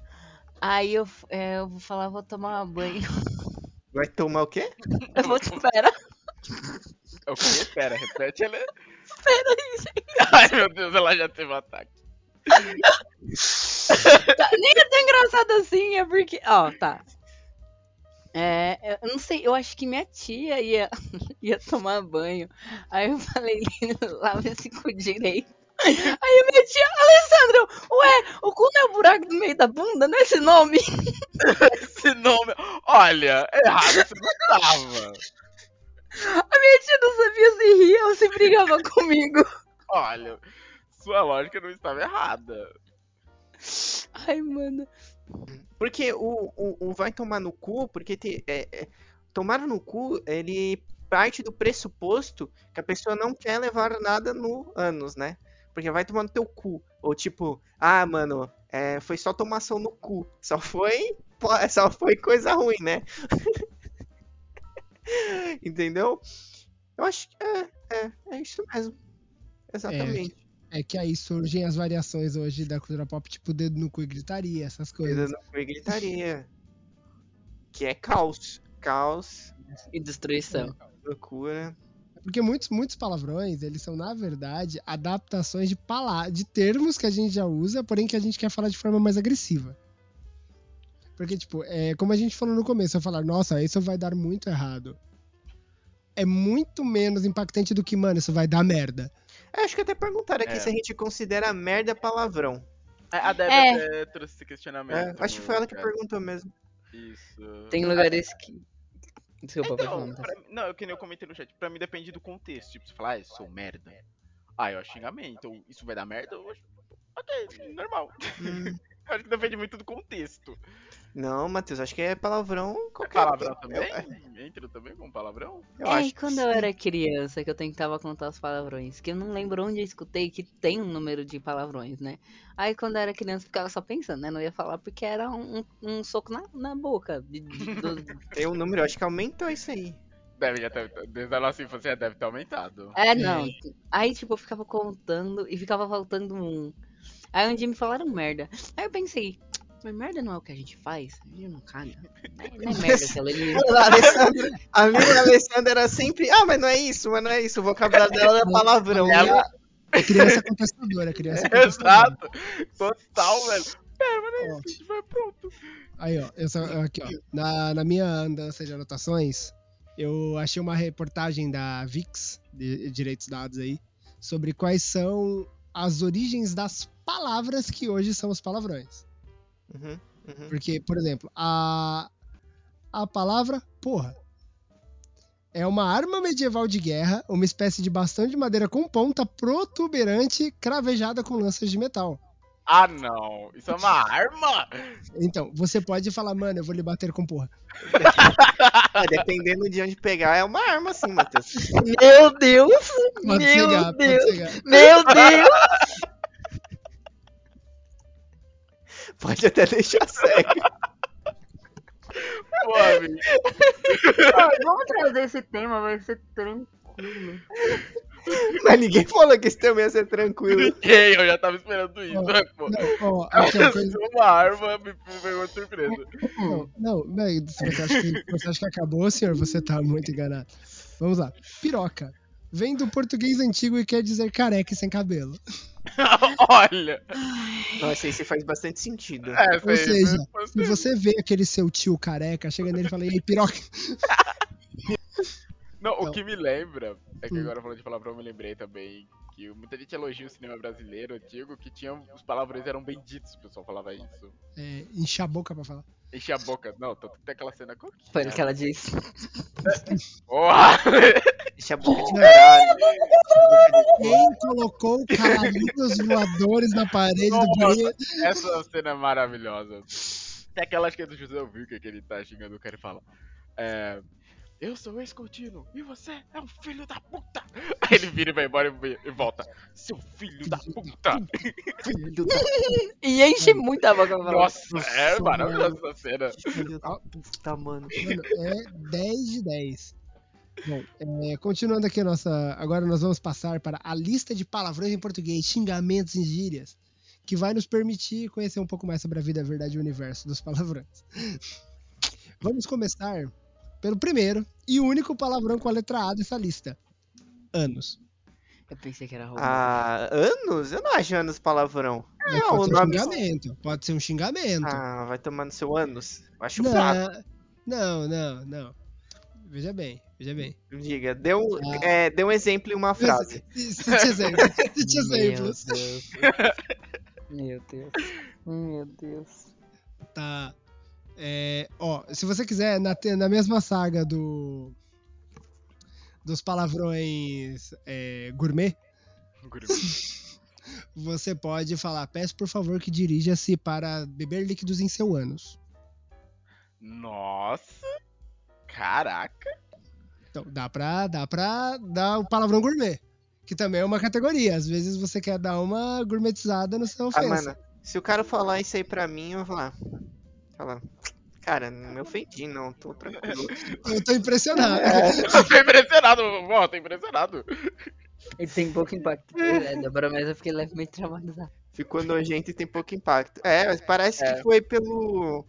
Aí eu, é, eu vou falar, vou tomar banho. Vai tomar o quê? Eu vou espera. É o quê? Pera, repete ela. Ai, meu Deus, ela já teve um ataque. Tá, nem é tão engraçado assim, é porque. Ó, tá. É, eu não sei, eu acho que minha tia ia, ia tomar banho. Aí eu falei, lava esse cu direito. Aí a minha tia, Alessandro, ué, o cu não é o buraco do meio da bunda, não é esse nome? Esse nome. Olha, errado você não tava. A minha tia não sabia se ria ou se brigava comigo. Olha, sua lógica não estava errada. Ai, mano. Porque o, o, o vai tomar no cu, porque te, é, é, tomar no cu, ele parte do pressuposto que a pessoa não quer levar nada no ânus, né? Porque vai tomar no teu cu. Ou tipo, ah, mano, é, foi só tomação no cu. Só foi, só foi coisa ruim, né? Entendeu? Eu acho que é, é, é isso mesmo. Exatamente. É que aí surgem as variações hoje da cultura pop, tipo dedo no cu e gritaria, essas Coisa coisas. no cu e gritaria. Que é caos. Caos, E destruição. loucura. Porque muitos, muitos palavrões, eles são, na verdade, adaptações de, pala de termos que a gente já usa, porém que a gente quer falar de forma mais agressiva. Porque, tipo, é, como a gente falou no começo, eu falar, nossa, isso vai dar muito errado. É muito menos impactante do que, mano, isso vai dar merda. É, acho que até perguntaram aqui É. se a gente considera merda palavrão. A Deb É. até trouxe esse questionamento. É, acho que foi ela que perguntou mesmo. Isso. Tem lugares que. Desculpa. Então, pra não, que nem eu comentei no chat. Pra mim depende do contexto. Tipo, você falar, ah, eu sou merda. Ah, eu acho xingamento. Ou Isso vai dar merda? Eu acho. Ok, normal. Hum, acho que depende muito do contexto. Não, Matheus, acho que é palavrão É qualquer palavrão eu- também? Eu, Entra também com palavrão? eu é, acho e quando eu sim. era criança, que eu tentava contar os palavrões, que eu não lembro onde eu escutei que tem um número de palavrões, né? Aí quando eu era criança, eu ficava só pensando, né? Não ia falar porque era um, um- soco na, na boca. de- de- do- Tem um número, eu acho que aumentou isso aí. Deve já ter. Desde a nossa infância já deve ter aumentado. É, não. Aí, tipo, eu ficava contando e ficava faltando um. Aí um dia me falaram merda. Aí eu pensei, mas merda não é o que a gente faz? A gente não caga. Não é, não é merda aquela ali. A Alessandra, a minha Alessandra era sempre, ah, mas não é isso, mas não é isso. O vocabulário dela era palavrão. Ela- É criança contestadora, criança contestadora. Exato! Total, velho. Pera, mas não é isso, a gente vai pronto. Aí, ó, eu só- aqui, ó. Na, na minha andança de anotações, eu achei uma reportagem da VIX, de Direitos Dados aí, sobre quais são as origens das palavras que hoje são os palavrões. Uhum, uhum. Porque, por exemplo, a, a palavra porra é uma arma medieval de guerra, uma espécie de bastão de madeira com ponta protuberante cravejada com lanças de metal. Ah, não. Isso é uma arma? Então, você pode falar, mano, eu vou lhe bater com porra. Ah, dependendo de onde pegar, é uma arma sim, Matheus. Meu Deus! Pode Meu pode Deus! Meu Deus! Pode até deixar cego. Pô, amigo. Vamos trazer esse tema, vai ser tranquilo. Mas ninguém falou que esse tema ia ser tranquilo. Ei, eu já tava esperando isso, Ó, né, pô? Não, coisa- Apareceu uma arma, me me pegou de surpresa. não, não, não, se você acha, que, você acha que acabou, senhor, você tá muito enganado. Vamos lá. Piroca. Vem do português antigo e quer dizer careca e sem cabelo. Olha. Nossa, isso faz bastante sentido. É, Ou seja, se você vê aquele seu tio careca, chega nele e fala, e aí, piroca? Não, o Então- que me lembra, é que Hum. agora falando de palavrão, eu me lembrei também que muita gente elogia o cinema brasileiro antigo, que tinha os palavrões eram benditos, o pessoal falava isso. É, encher a boca pra falar. Enchia a boca. Não, tanto tem aquela cena que Foi no que ela disse. Porra! Deixa a boca de caralho. Quem colocou caralhinhos voadores na parede do Nossa. banheiro? Essa cena é maravilhosa. Tem aquela acho que é do José Wilker que ele tá xingando o cara e fala. É. Eu sou ex-contínuo e você é um filho da puta! Aí ele vira e vai embora e- volta. Seu filho da puta! E enche muito a boca pra falar. Nossa, é maravilhosa essa cena. Filho da puta, mano. Mano, é 10 de 10. Bom, é, continuando aqui a nossa. Agora nós vamos passar para a lista de palavrões em português, xingamentos e gírias, que vai nos permitir conhecer um pouco mais sobre a vida, a verdade e o universo dos palavrões. Vamos começar pelo primeiro e único palavrão com a letra A dessa lista: anos. Eu pensei que era roubado. Ah, anos? Eu não acho anos palavrão. É, Não, pode ser um nome- xingamento. Pode ser um xingamento. Ah, vai tomar no seu anos. Eu acho fraco. não, não, não, não. Veja bem, veja bem. Diga, dê um, Ah. é, dê um exemplo em uma frase. Cite exemplos. Cite exemplos. Meu Deus. Meu Deus. Tá. É, ó, se você quiser, na, na mesma saga do. Dos palavrões é, gourmet, você pode falar: peço por favor que dirija-se para beber líquidos em seu ânus. Nossa! Caraca! Então, dá pra, dá pra dar o palavrão gourmet. Que também é uma categoria. Às vezes você quer dar uma gourmetizada no seu Ah, ofensa. mano, se o cara falar isso aí pra mim, eu vou falar. Falar. Cara, não me ofendi, não. Tô tranquilo. Eu tô impressionado. Eu tô impressionado, ó, tô impressionado. Ele tem pouco impacto. É, Débora, mas eu fiquei levemente traumatizado. Ficou nojento e tem pouco impacto. É, mas parece É. que foi pelo.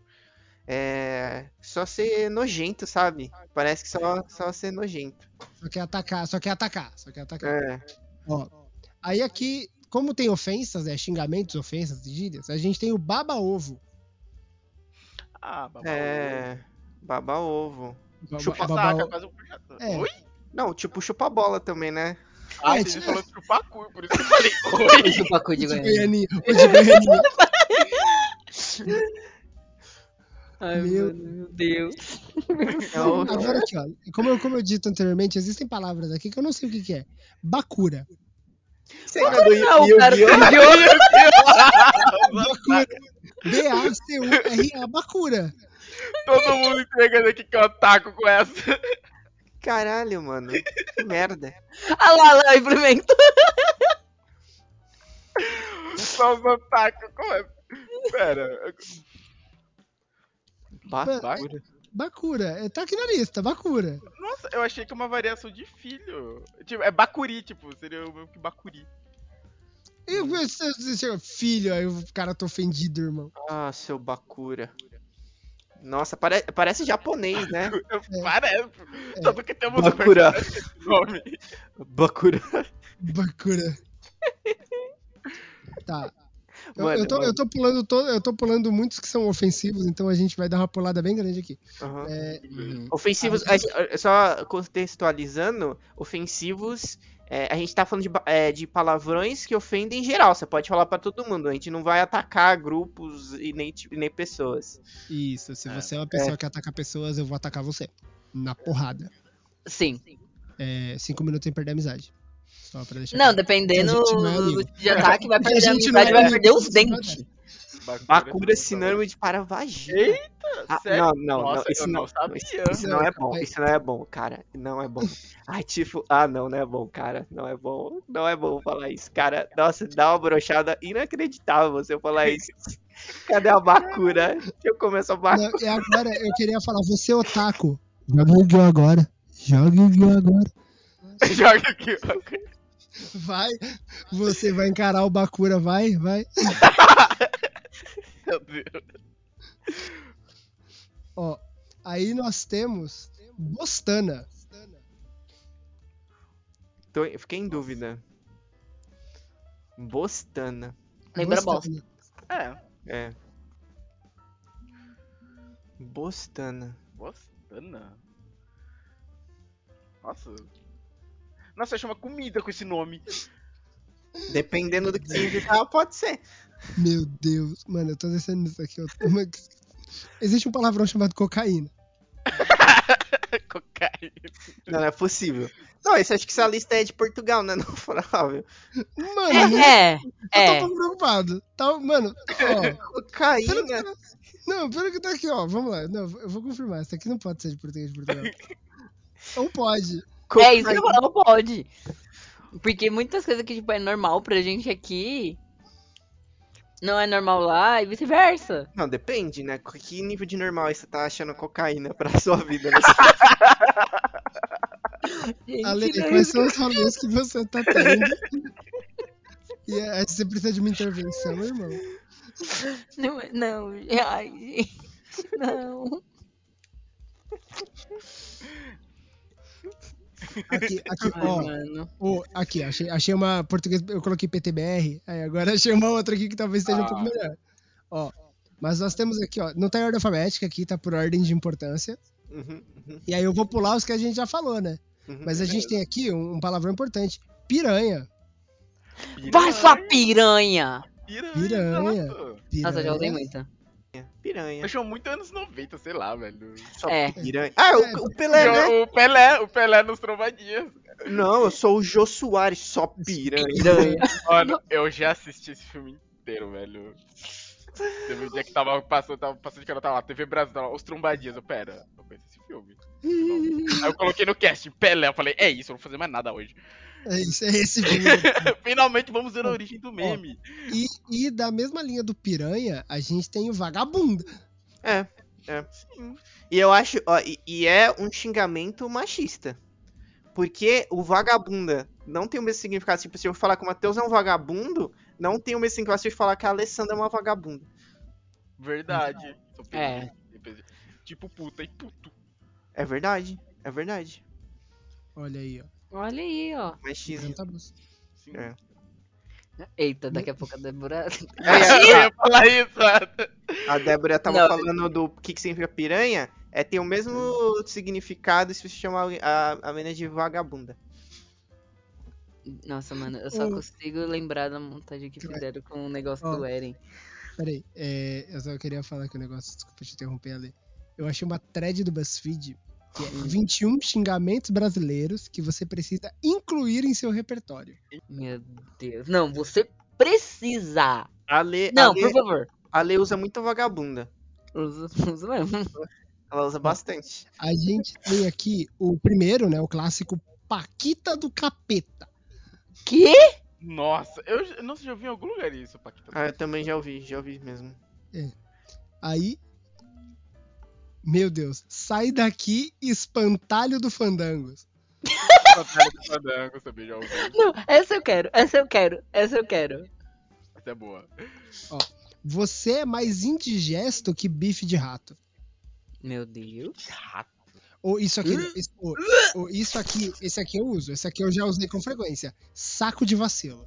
É. Só ser nojento, sabe? Parece que só, só ser nojento. Só quer atacar, só quer atacar, só quer atacar. É. Ó, aí aqui, como tem ofensas, né, xingamentos, ofensas, gírias, a gente tem o baba-ovo. Ah, babau. É. Baba ovo. Ba- Chupa ba- baba- saca, quase um projeto. É. Oi? Não, tipo chupa bola também, né? Ah, É, tipo- falando chupar cu, por isso que eu falei. Oi? chupacu de de Goiânia. O de Goianinha. Ai, Meu- meu Deus. Então, Agora aqui, ó. Como eu, como eu dito anteriormente, existem palavras aqui que eu não sei o que, que é. Bakura. você lembra do Não, o cara Yu-Gi-Oh? Bakura. B-A-C-U-R-A. Bakura. Todo mundo entregando aqui que eu ataco com essa. Caralho, mano. Que merda. Ah lá, lá, implemento. Só os atacos com essa. Pera. Bakura. Bakura. É, Tá aqui na lista, Bakura. Nossa, eu achei que é uma variação de filho. Tipo, é Bacuri, tipo, seria o mesmo que Bacuri. E você, você chega, filho, aí o cara tá ofendido, irmão. Ah, seu Bakura. Nossa, pare- parece japonês, né? Parece. Tanto que temos Bakura. nome. Bakura. Bakura. Tá. Eu, Mano, eu tô, mano. eu tô pulando todo, eu tô pulando muitos que são ofensivos, então a gente vai dar uma pulada bem grande aqui. Aham. É, Ofensivos, a- só contextualizando, ofensivos, é, a gente tá falando de, é, de palavrões que ofendem em geral, você pode falar pra todo mundo, a gente não vai atacar grupos e nem, nem pessoas. isso, se É. você é uma pessoa que ataca pessoas, eu vou atacar você. Na porrada. Sim. É, cinco minutos sem perder a amizade. Só pra deixar Não, claro. dependendo não é tipo de ataque, vai a perder a gente não amizade, é vai perder os isso é dentes. Bakura é sinônimo de para vagina. Eita, Ah, sério? não, não, não, Nossa, isso eu não, não sabia. isso, isso não é bom, Não, isso não é bom, cara, não é bom. Ai, tipo, ah, não, não é bom, cara, não é bom, não é bom falar isso, cara, nossa, dá uma brochada inacreditável você falar isso. Cadê a Bakura? Eu começar a Bakura. Não, e agora eu queria falar, você otaku. Joga o Yu-Gi-Oh! agora. Joga o Yu-Gi-Oh! agora. Joga aqui, ó. Vai, você vai encarar o Bakura, vai, vai. Meu Deus. Ó, aí nós temos Bostana. Tô, fiquei em dúvida. Bostana, Lembra Bostana. É, é. Bostana. Bostana. Nossa. Nossa, chama comida com esse nome. Dependendo do que significar, pode ser. Meu Deus. Mano, eu tô descendo isso aqui. Uma- Existe um palavrão chamado cocaína. Cocaína. Não, não é possível. Não, esse acho que essa lista é de Portugal, né? Não provável. Mano, não- É, eu é. tô tão preocupado. Tá, mano, ó. Pelo que Cocaína. tá- Não, pelo que tá aqui, ó. Vamos lá. Não, eu vou confirmar. Isso aqui não pode ser de português de Portugal. Ou pode. É isso que eu falo, não pode. Porque muitas coisas que, tipo, é normal pra gente aqui, não é normal lá e vice-versa. Não, depende, né? Que nível de normal você tá achando cocaína pra sua vida? Né? Gente, Ale, é quais são os rolês que você tá tendo? E aí você precisa de uma intervenção, irmão. Não, é- não, ai, gente, não. Aqui, aqui, Ai, ó. Ô, aqui, achei, achei uma português. Eu coloquei PTBR. Aí agora achei uma outra aqui que talvez esteja um pouco Ah. melhor. Ó. Mas nós temos aqui, ó. Não tá em ordem alfabética aqui, tá por ordem de importância. Uhum, uhum, E aí eu vou pular os que a gente já falou, né? uhum. Mas a gente tem aqui um, um palavrão importante. Piranha. Vai sua piranha! Piranha. Piranha. piranha. Nossa, já usei muito. Piranha. Eu chamo muito anos 90, sei lá, velho. Só É. piranha. Ah, o, o Pelé, né? O Pelé, o Pelé nos trombadinhas. Não, eu sou o Jô Soares, só piranha. Piranha. Mano, eu já assisti esse filme inteiro, velho. Teve um dia que tava passando, tava passando de canal, tava lá, TV Brasil, tava os trombadinhas. Eu, pera, eu conheço esse filme. Aí eu coloquei no cast, Pelé, eu falei, é isso, eu não vou fazer mais nada hoje. É isso, é esse filme. Finalmente vamos ver a origem do meme. E, e da mesma linha do piranha, a gente tem o vagabundo. É, é. E eu acho, ó, e, e é um xingamento machista. Porque o vagabunda não tem o mesmo significado. Tipo, se eu falar que o Matheus é um vagabundo, não tem o mesmo significado se eu falar que a Alessandra é uma vagabunda. Verdade. É. Tipo puta e puto. É verdade, é verdade. Olha aí, ó. Olha aí, ó. Machismo. Tá bom. Sim. É. Eita, daqui a pouco a Débora. Eu ia falar isso. A Débora tava Não. falando do que, que significa piranha. É, tem o mesmo significado se você chamar a, a menina de vagabunda. Nossa, mano, eu só Ô. consigo lembrar da montagem que fizeram com o negócio Ó. do Eren. Peraí, é, eu só queria falar aqui um negócio, desculpa te interromper ali. Eu achei uma thread do BuzzFeed que é 21 xingamentos brasileiros que você precisa incluir em seu repertório. Meu Deus. Não, você precisa. A Lê, Não, a Lê, por favor. a Lê usa muito vagabunda. Usa, usa mesmo. Ela usa bastante. A gente tem aqui o primeiro, né, o clássico Paquita do Capeta. Que? Nossa, eu nossa, já ouvi em algum lugar isso, Paquita. Ah, eu também já ouvi, já ouvi mesmo. Aí, meu Deus, sai daqui, espantalho do Fandangos. Batalha do Fandango, também já ouvi. Não, essa eu quero, essa eu quero, essa eu quero. Essa é boa. Você é mais indigesto que bife de rato. Meu Deus. Rato. Ou isso aqui, isso, ou- ou isso aqui, esse aqui eu uso, esse aqui eu já usei com frequência. Saco de vacilo.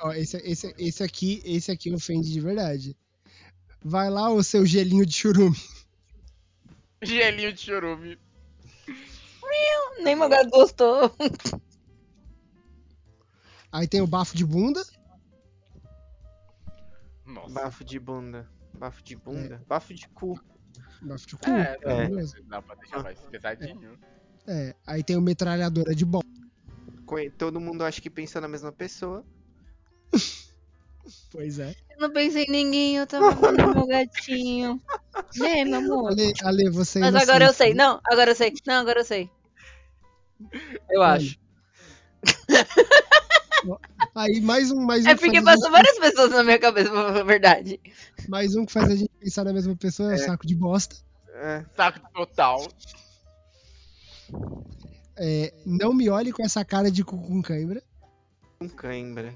Ó, esse, esse, esse aqui, esse aqui ofende de verdade. Vai lá o seu gelinho de churume. Gelinho de chorume. Nem meu gato gostou. Aí tem o bafo de bunda. Nossa. Bafo de bunda. Bafo de bunda? Bafo de cu. Bafo de cu. É, dá, É. mesmo. dá pra deixar mais pesadinho. É, aí tem o metralhadora de. Conhe- Todo mundo acha que pensa na mesma pessoa. Pois é. Eu não pensei em ninguém, eu tava vendo meu gatinho. Né, meu amor? Ale, Ale você é Mas agora eu sei. Não, agora eu sei. Não, agora eu sei. Eu acho. Aí mais um, mais um, É que porque passou várias pessoas na minha cabeça, pra falar a verdade. gente- mais um que faz a gente pensar na mesma pessoa é o saco de bosta. É, Saco total. É, não me olhe com essa cara de cu com cãibra. com cãibra.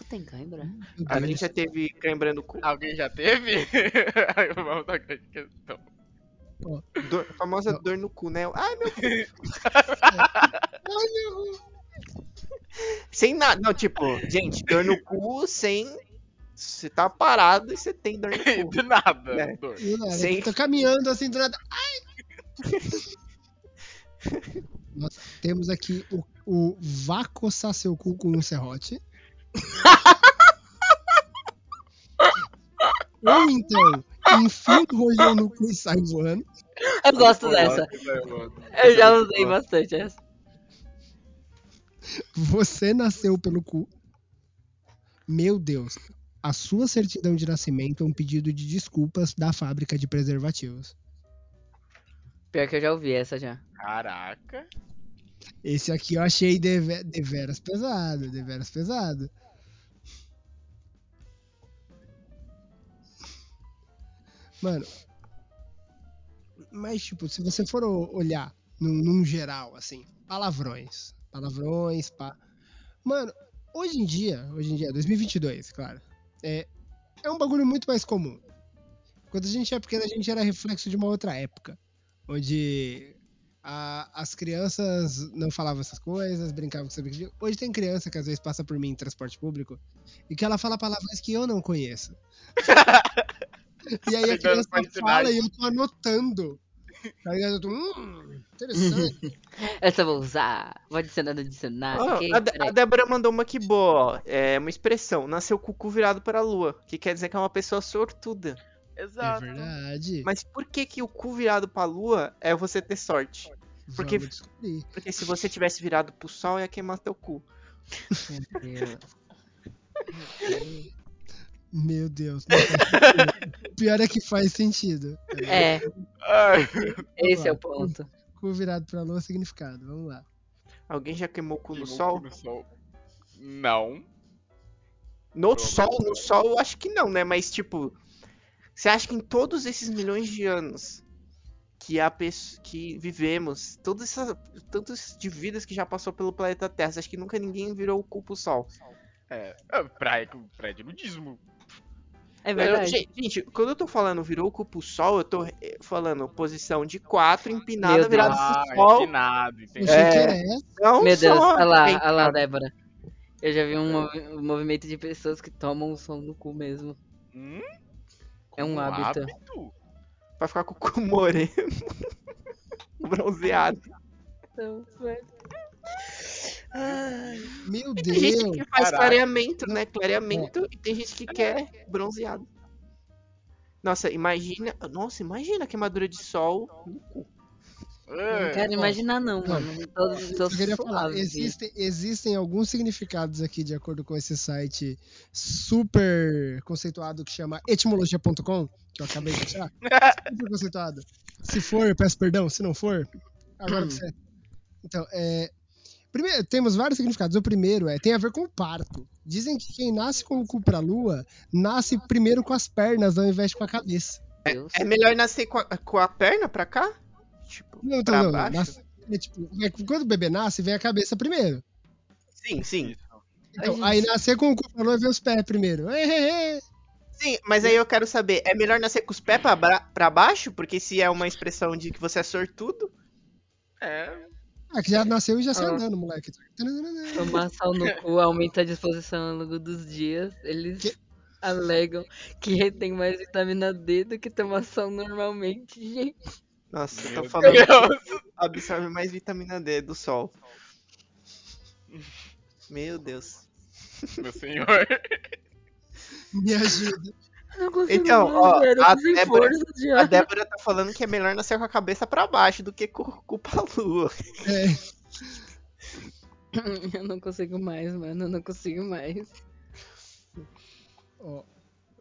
Cu tem cãibra? Meu A gente já teve cãibra no cu. Alguém já teve? Vamos à grande questão. Dor- a famosa dor no cu, né? Ai, meu Sem nada. Não, tipo, gente, dor no cu sem. Você tá parado e você tem dor no cu. Do nada. É. dor. Eu, né, Sem- Tô caminhando assim do nada. Ai! Nossa, Temos aqui o, o Vá coçar seu cu com um serrote. Ou então, enfia um rolhão no cu e sai voando. Eu gosto dessa. Eu já usei bastante essa. Você nasceu pelo cu. Meu Deus. A sua certidão de nascimento é um pedido de desculpas da fábrica de preservativos. Pior que eu já ouvi essa já. Caraca. Esse aqui eu achei deve- deveras pesado, deveras pesado. Mano, mas tipo, se você for olhar num, num geral, assim, palavrões, palavrões, pá. Mano, hoje em dia, hoje em dia, 2022, claro, é, é um bagulho muito mais comum. Quando a gente é pequeno, a gente era reflexo de uma outra época, onde a- as crianças não falavam essas coisas, brincavam com isso. Hoje tem criança que às vezes passa por mim em transporte público e que ela fala palavras que eu não conheço. e aí a criança fala e eu tô anotando. Tá ligado? Eu tô, hum, interessante. Essa eu vou usar. Vou adicionar no dicionário. Ó, ok? a, De- a Débora mandou uma que boa. É uma expressão, nasceu com o cu virado para a lua, que quer dizer que é uma pessoa sortuda. É Exato. verdade. Mas por que que o cu virado pra lua é você ter sorte? porque-. Porque se você tivesse virado pro sol, ia queimar teu cu. Meu Deus. Meu Deus. O pior é que faz sentido. É, Ai, esse é o ponto. Cu virado pra lua, significado. Vamos lá. Alguém já queimou o cu no sol? no sol. Não. No sol, no não. sol eu acho que não, né? Mas tipo, você acha que em todos esses milhões de anos que a pessoa que vivemos, todas essas tantas de vidas que já passou pelo planeta Terra, você acha que nunca ninguém virou o cu pro sol? É, é, praia, praia de nudismo. É Eu- verdade. gente, gente, quando eu tô falando virou o cu pro sol, eu tô eh, falando posição de quatro, empinada, Meu virada Ah, pro sol. empinado, entendi. É. essa? Não Meu Deus, só olha lá, olha lá. Débora. Eu já vi um, movi- um movimento de pessoas que tomam o som no cu mesmo. Hum? É um Como hábito. Pra ficar com o cu moreno. Bronzeado. Então, vai. Meu Tem gente Deus. que faz Caraca. clareamento, né? Clareamento e tem gente que quer bronzeado. Nossa, imagina. Nossa, imagina a queimadura de sol no cu. Não É, quero imaginar, não, Não. mano. Tô, tô Eu falar, existem, existem alguns significados aqui, de acordo com esse site super conceituado que chama etimologia.com, que eu acabei de achar. super conceituado. Se for, peço perdão. Se não for, agora que você. Então, é. Primeiro, temos vários significados. O primeiro é tem a ver com o parto. Dizem que quem nasce com o cu pra lua nasce primeiro com as pernas ao invés de com a cabeça. Deus. É melhor nascer com a, com a perna pra cá? Tipo, Não, então, pra não, baixo? nasce- é tipo, é quando o bebê nasce, vem a cabeça primeiro. Sim, sim. Então, Ai, aí nascer com o cu pra lua vem os pés primeiro. É, é, é. Sim, mas aí eu quero saber, é melhor nascer com os pés pra, pra baixo? Porque se é uma expressão de que você é sortudo, é. Ah, que já nasceu e já sai Ah. andando, moleque. Tomar sal no cu aumenta a disposição ao longo dos dias. Eles Que- alegam que retém mais vitamina D do que tomar sal normalmente, gente. nossa, eu Meu tô falando Deus. que absorve mais vitamina D do sol. Meu Deus. Meu senhor. Me ajuda. Eu não consigo Então, mais, ó, velho, a Débora- A. Débora tá falando que é melhor nascer com a cabeça pra baixo do que com o cu pra lua. É, Eu não consigo mais, mano. Eu não consigo mais. ó,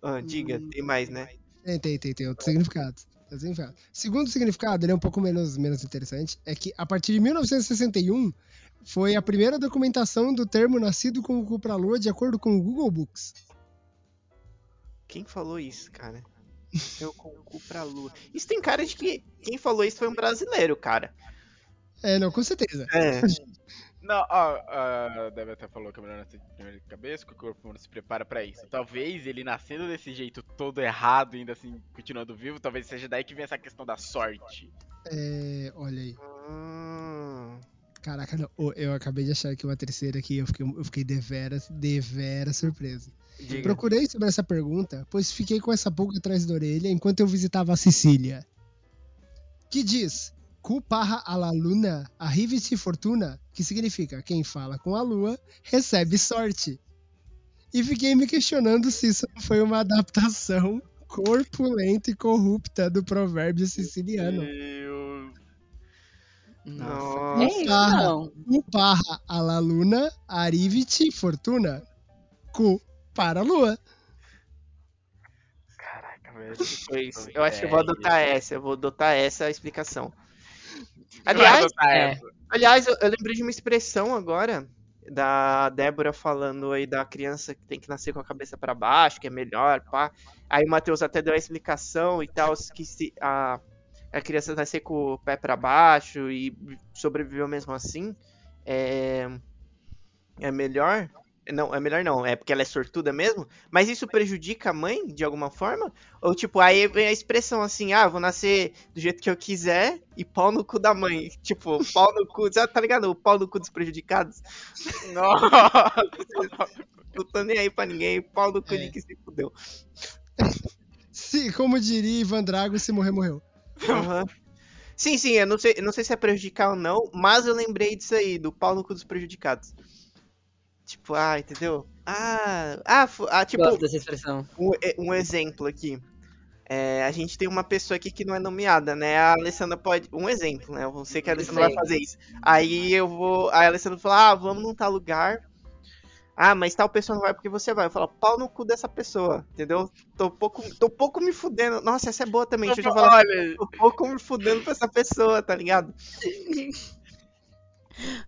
Ah, diga, tem mais, né? tem, tem, tem, tem outro significado. Tem outro significado. Segundo significado, ele é um pouco menos, menos interessante, é que a partir de 1961 foi a primeira documentação do termo nascido com o cu pra lua de acordo com o Google Books. Quem falou isso, cara? Eu com o cu pra lua. Isso tem cara de que quem falou isso foi um brasileiro, cara. É, não, com certeza. É. Não, ó, a Débora até falou que é melhor nascer de primeira cabeça, que o corpo não se prepara pra isso. Talvez ele nascendo desse jeito todo errado, ainda assim, continuando vivo, talvez seja daí que vem essa questão da sorte. É, olha aí. Hum, Caraca, não, eu acabei de achar aqui uma terceira aqui, eu fiquei, eu fiquei deveras, deveras surpreso. diga. Procurei sobre essa pergunta, pois fiquei com essa pulga atrás da orelha enquanto eu visitava a Sicília. Que diz: Cu parra alla luna, arrivi-se fortuna, que significa quem fala com a lua recebe sorte. E fiquei me questionando se isso não foi uma adaptação corpulenta e corrupta do provérbio siciliano. Meu... Nossa. É isso, Nossa. não. Cu parra alla luna, arrivi-te fortuna. Cu para a lua. Caraca, velho. Foi isso. Eu acho que eu vou adotar essa. Eu vou adotar essa explicação. Aliás, é. aliás, eu, eu lembrei de uma expressão agora da Débora falando aí da criança que tem que nascer com a cabeça pra baixo, que é melhor, pá. Aí o Matheus até deu a explicação e tal, que se a, a criança nascer com o pé pra baixo e sobreviveu mesmo assim, é, é melhor. Não, é melhor não, é porque ela é sortuda mesmo. Mas isso prejudica a mãe de alguma forma? Ou tipo, aí vem a expressão assim, ah, vou nascer do jeito que eu quiser e pau no cu da mãe. Tipo, pau no cu, tá ligado? O pau no cu dos prejudicados. Nossa. Não tô nem aí pra ninguém, pau no cu É. de que se fudeu. Se, como diria Ivan Drago, se morrer, morreu. Aham. Sim, sim, eu não, sei, eu não sei se é prejudicar ou não, mas eu lembrei disso aí, do pau no cu dos prejudicados. Tipo, ah, entendeu? Ah, ah, fu- ah tipo, Gosto dessa expressão. um, e- um exemplo aqui. É, a gente tem uma pessoa aqui que não é nomeada, né? A Alessandra pode. Um exemplo, né? Eu sei que a Alessandra vai fazer isso. Aí eu vou. Aí a Alessandra fala, ah, vamos num tal lugar. Ah, mas tal pessoa não vai porque você vai. Eu falo, pau no cu dessa pessoa, entendeu? Tô pouco, tô pouco me fudendo. Nossa, essa é boa também. Deixa eu já falar. Olha, Tô pouco me fudendo pra essa pessoa, tá ligado?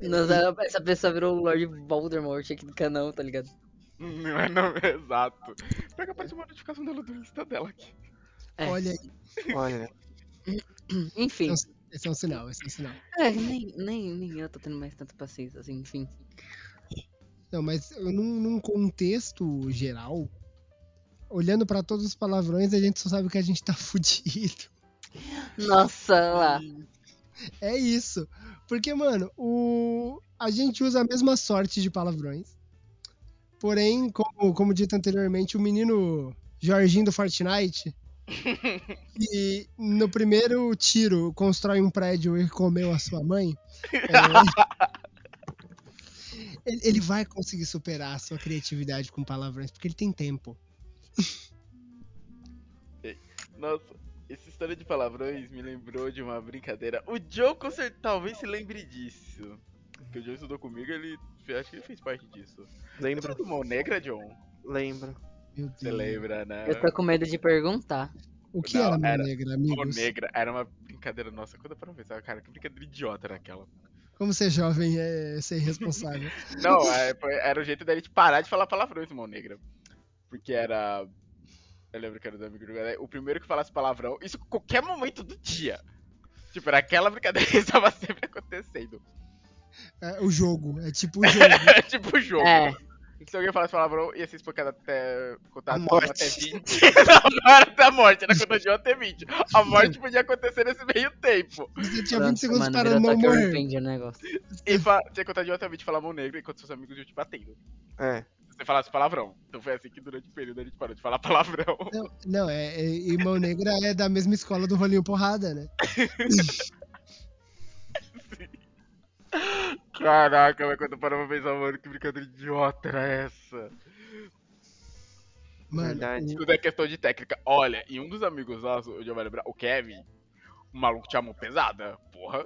Nossa, essa pessoa virou o Lord Voldemort aqui do canal, tá ligado? não é não, exato. Pega apareceu uma notificação dela do Insta dela aqui. É. Olha aí, Olha. Enfim. esse é um sinal, esse é um sinal. É, nem, nem, nem eu tô tendo mais tanta paciência, assim, enfim. Não, mas num, num contexto geral, olhando pra todos os palavrões, a gente só sabe que a gente tá fudido. Nossa, lá. É isso. Porque, mano, o... a gente usa a mesma sorte de palavrões. Porém, como, como dito anteriormente, o menino Jorginho do Fortnite, que no primeiro tiro constrói um prédio e comeu a sua mãe, é, ele, ele vai conseguir superar a sua criatividade com palavrões, porque ele tem tempo. Nossa, essa história de palavrões me lembrou de uma brincadeira. O Joe certeza talvez se lembre disso. Porque o Joe estudou comigo ele. Acho que ele fez parte disso. Lembra Lembro, do Mão Negra, John? lembro. Meu Deus. Você lembra, né? Eu tô com medo de perguntar. O que Não, era, mão negra, Mão amigos? Negra era uma brincadeira nossa. Quando eu paro pra pensar, cara, que brincadeira idiota era aquela. Como ser jovem é ser irresponsável. Não, é, era o jeito da gente parar de falar palavrões, Mão Negra. Porque era. Eu lembro que era do amigo do galera. O primeiro que falasse palavrão, isso em qualquer momento do dia. Tipo, era aquela brincadeira que estava sempre acontecendo. É, o jogo, é tipo o jogo. É tipo o jogo. É. E se alguém falasse palavrão, ia ser espancado até. Contar A de morte. até 20. não, não era até a morte, era contar de 1 até 20. A morte podia acontecer nesse meio tempo. Você tinha 20 Pronto, segundos mano, para não morrer. Revenge o negócio. E fa... tinha que contar de 1 até 20 falar mão negra enquanto seus amigos iam te batendo. É. Se você falasse palavrão. Então foi assim que durante o período a gente parou de falar palavrão. Não, não é, é, Irmão Negra é da mesma escola do Rolinho Porrada, né? Caraca, mas quando eu paro pra pensar, mano, que brincadeira idiota era essa? Mano, Verdade. Tudo é questão de técnica. Olha, e um dos amigos nossos, eu já vai lembrar, o Kevin, o maluco tinha a mão pesada. Porra,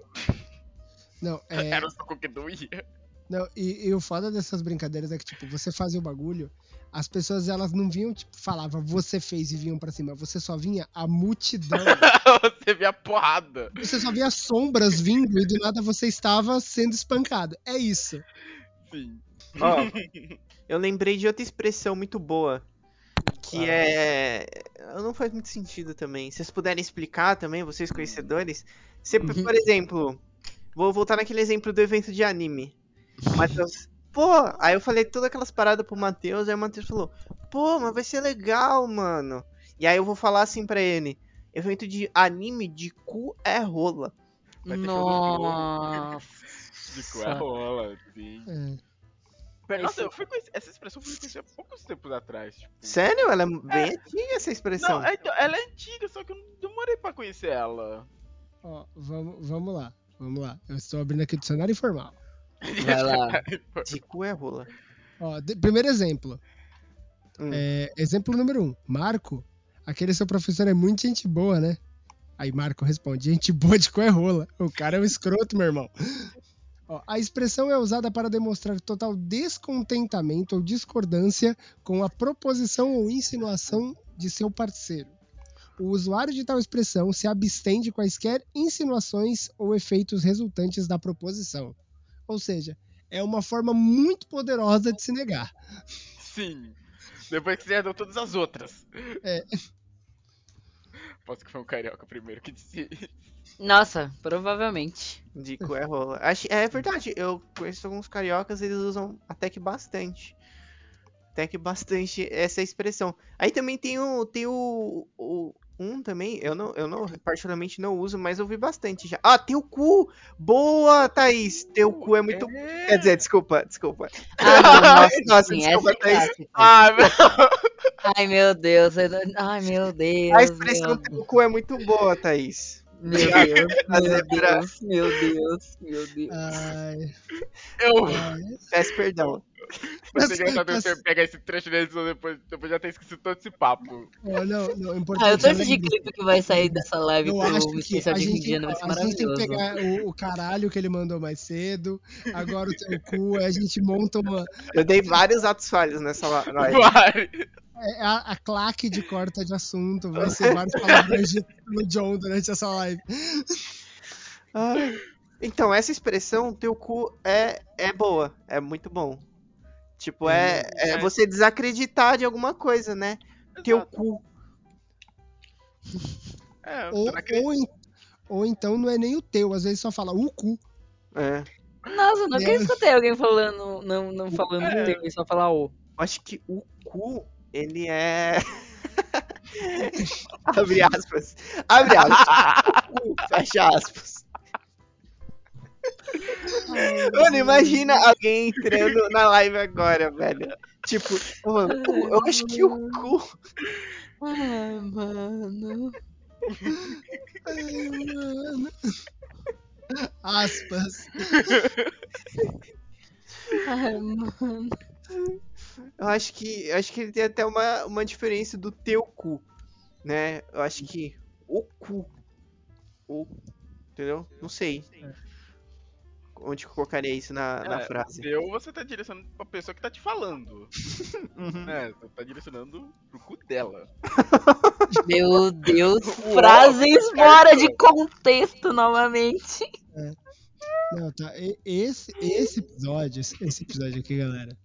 não, é, era o soco que doía. não e, e o foda dessas brincadeiras é que, tipo, você fazia o bagulho, as pessoas, elas não vinham, tipo, falava você fez e vinham pra cima, você só vinha a multidão, Você vê a porrada. você só via sombras vindo e do nada você estava sendo espancado. É isso. Sim. Ó, eu lembrei de outra expressão muito boa. Que é. Não faz muito sentido também. Se vocês puderem explicar também, vocês conhecedores. Uhum. por exemplo, vou voltar naquele exemplo do evento de anime. Matheus. Pô, aí eu falei todas aquelas paradas pro Matheus, aí o Matheus falou, pô, mas vai ser legal, mano. E aí eu vou falar assim pra ele: evento de anime de cu é rola. Vai. Nossa. De cu é rola, sim. É. Mas, Nossa, eu fui conhecer, essa expressão eu fui conhecer há poucos tempos atrás. Tipo. Sério? Ela é bem antiga essa expressão. Não, é, então, ela é antiga, só que eu não demorei pra conhecer ela. Ó, vamos, vamos lá. Vamos lá. Eu estou abrindo aqui o dicionário informal. Vai lá. De cu é rola. Ó, de- primeiro exemplo. Hum. É, exemplo número um. Marco, aquele seu professor é muito gente boa, né? Aí Marco responde, gente boa de cu é rola. O cara é um escroto, meu irmão. Ó, a expressão é usada para demonstrar total descontentamento ou discordância com a proposição ou insinuação de seu parceiro. O usuário de tal expressão se abstém de quaisquer insinuações ou efeitos resultantes da proposição. Ou seja, é uma forma muito poderosa de se negar. Sim. Depois que você já deu todas as outras. É. Posso que foi um carioca primeiro que disse. Nossa, provavelmente. De cu é rola. Acho- É verdade, eu conheço alguns cariocas, eles usam até que bastante. Até que bastante essa expressão. Aí também tem o. Tem o. o- um também, eu não, eu não, particularmente não uso, mas eu vi bastante já. Ah, teu cu! Boa, Thaís! Teu cu é muito. Quer dizer, desculpa, desculpa. Ah, não, nossa, Nossa, sim, desculpa, é Thaís. clássica. Ah, meu. Ai, meu Deus. eu Ai, meu Deus. A expressão meu, teu cu é muito boa, Thaís. meu Deus, meu Deus, meu Deus, meu Deus. Ai, Eu. ai. Peço perdão. Vai ser engraçado Mas- você pegar esse trecho deles depois, depois já ter esquecido todo esse papo. Ó, não, não, é importante. Ah, o tanto de além disso, clipe que vai sair dessa live Eu pro acho que especial a de gente, Indiana vai ser a gente tem que maravilhoso. pegar o, o caralho que ele mandou mais cedo, agora o teu cu, aí a gente monta uma. Eu dei vários atos falhos nessa live. Vai. é, A, a claque de corta de assunto, vai ser vários palavrões de- no John durante essa live. Ai. Então, essa expressão, teu cu, é, é boa. É muito bom. Tipo, é, é É. você desacreditar de alguma coisa, né? Teu Exato. cu. É, Ou, que- ou, ou então não é nem o teu, às vezes só fala o cu. É. Nossa, eu nunca É. escutei alguém falando, não, não falando É. o termo, só falar o. Acho que o cu, ele é. Abre aspas. Abre aspas. O cu, fecha aspas. Mano, imagina alguém entrando na live agora, velho. Tipo, mano, eu acho que o cu. Ai, mano. Ai, mano. Aspas. Ai, mano. Eu acho que. Eu acho que ele tem até uma, uma diferença do teu cu. Né? Eu acho que o cu. O. Entendeu? Não sei. Onde que eu colocaria isso na, na É, frase. Deu, você tá direcionando pra pessoa que tá te falando. Uhum. né? Você tá direcionando pro cu dela. Meu Deus, frases fora de contexto novamente. Não, tá. e- Esse, esse episódio, esse esse episódio aqui, galera.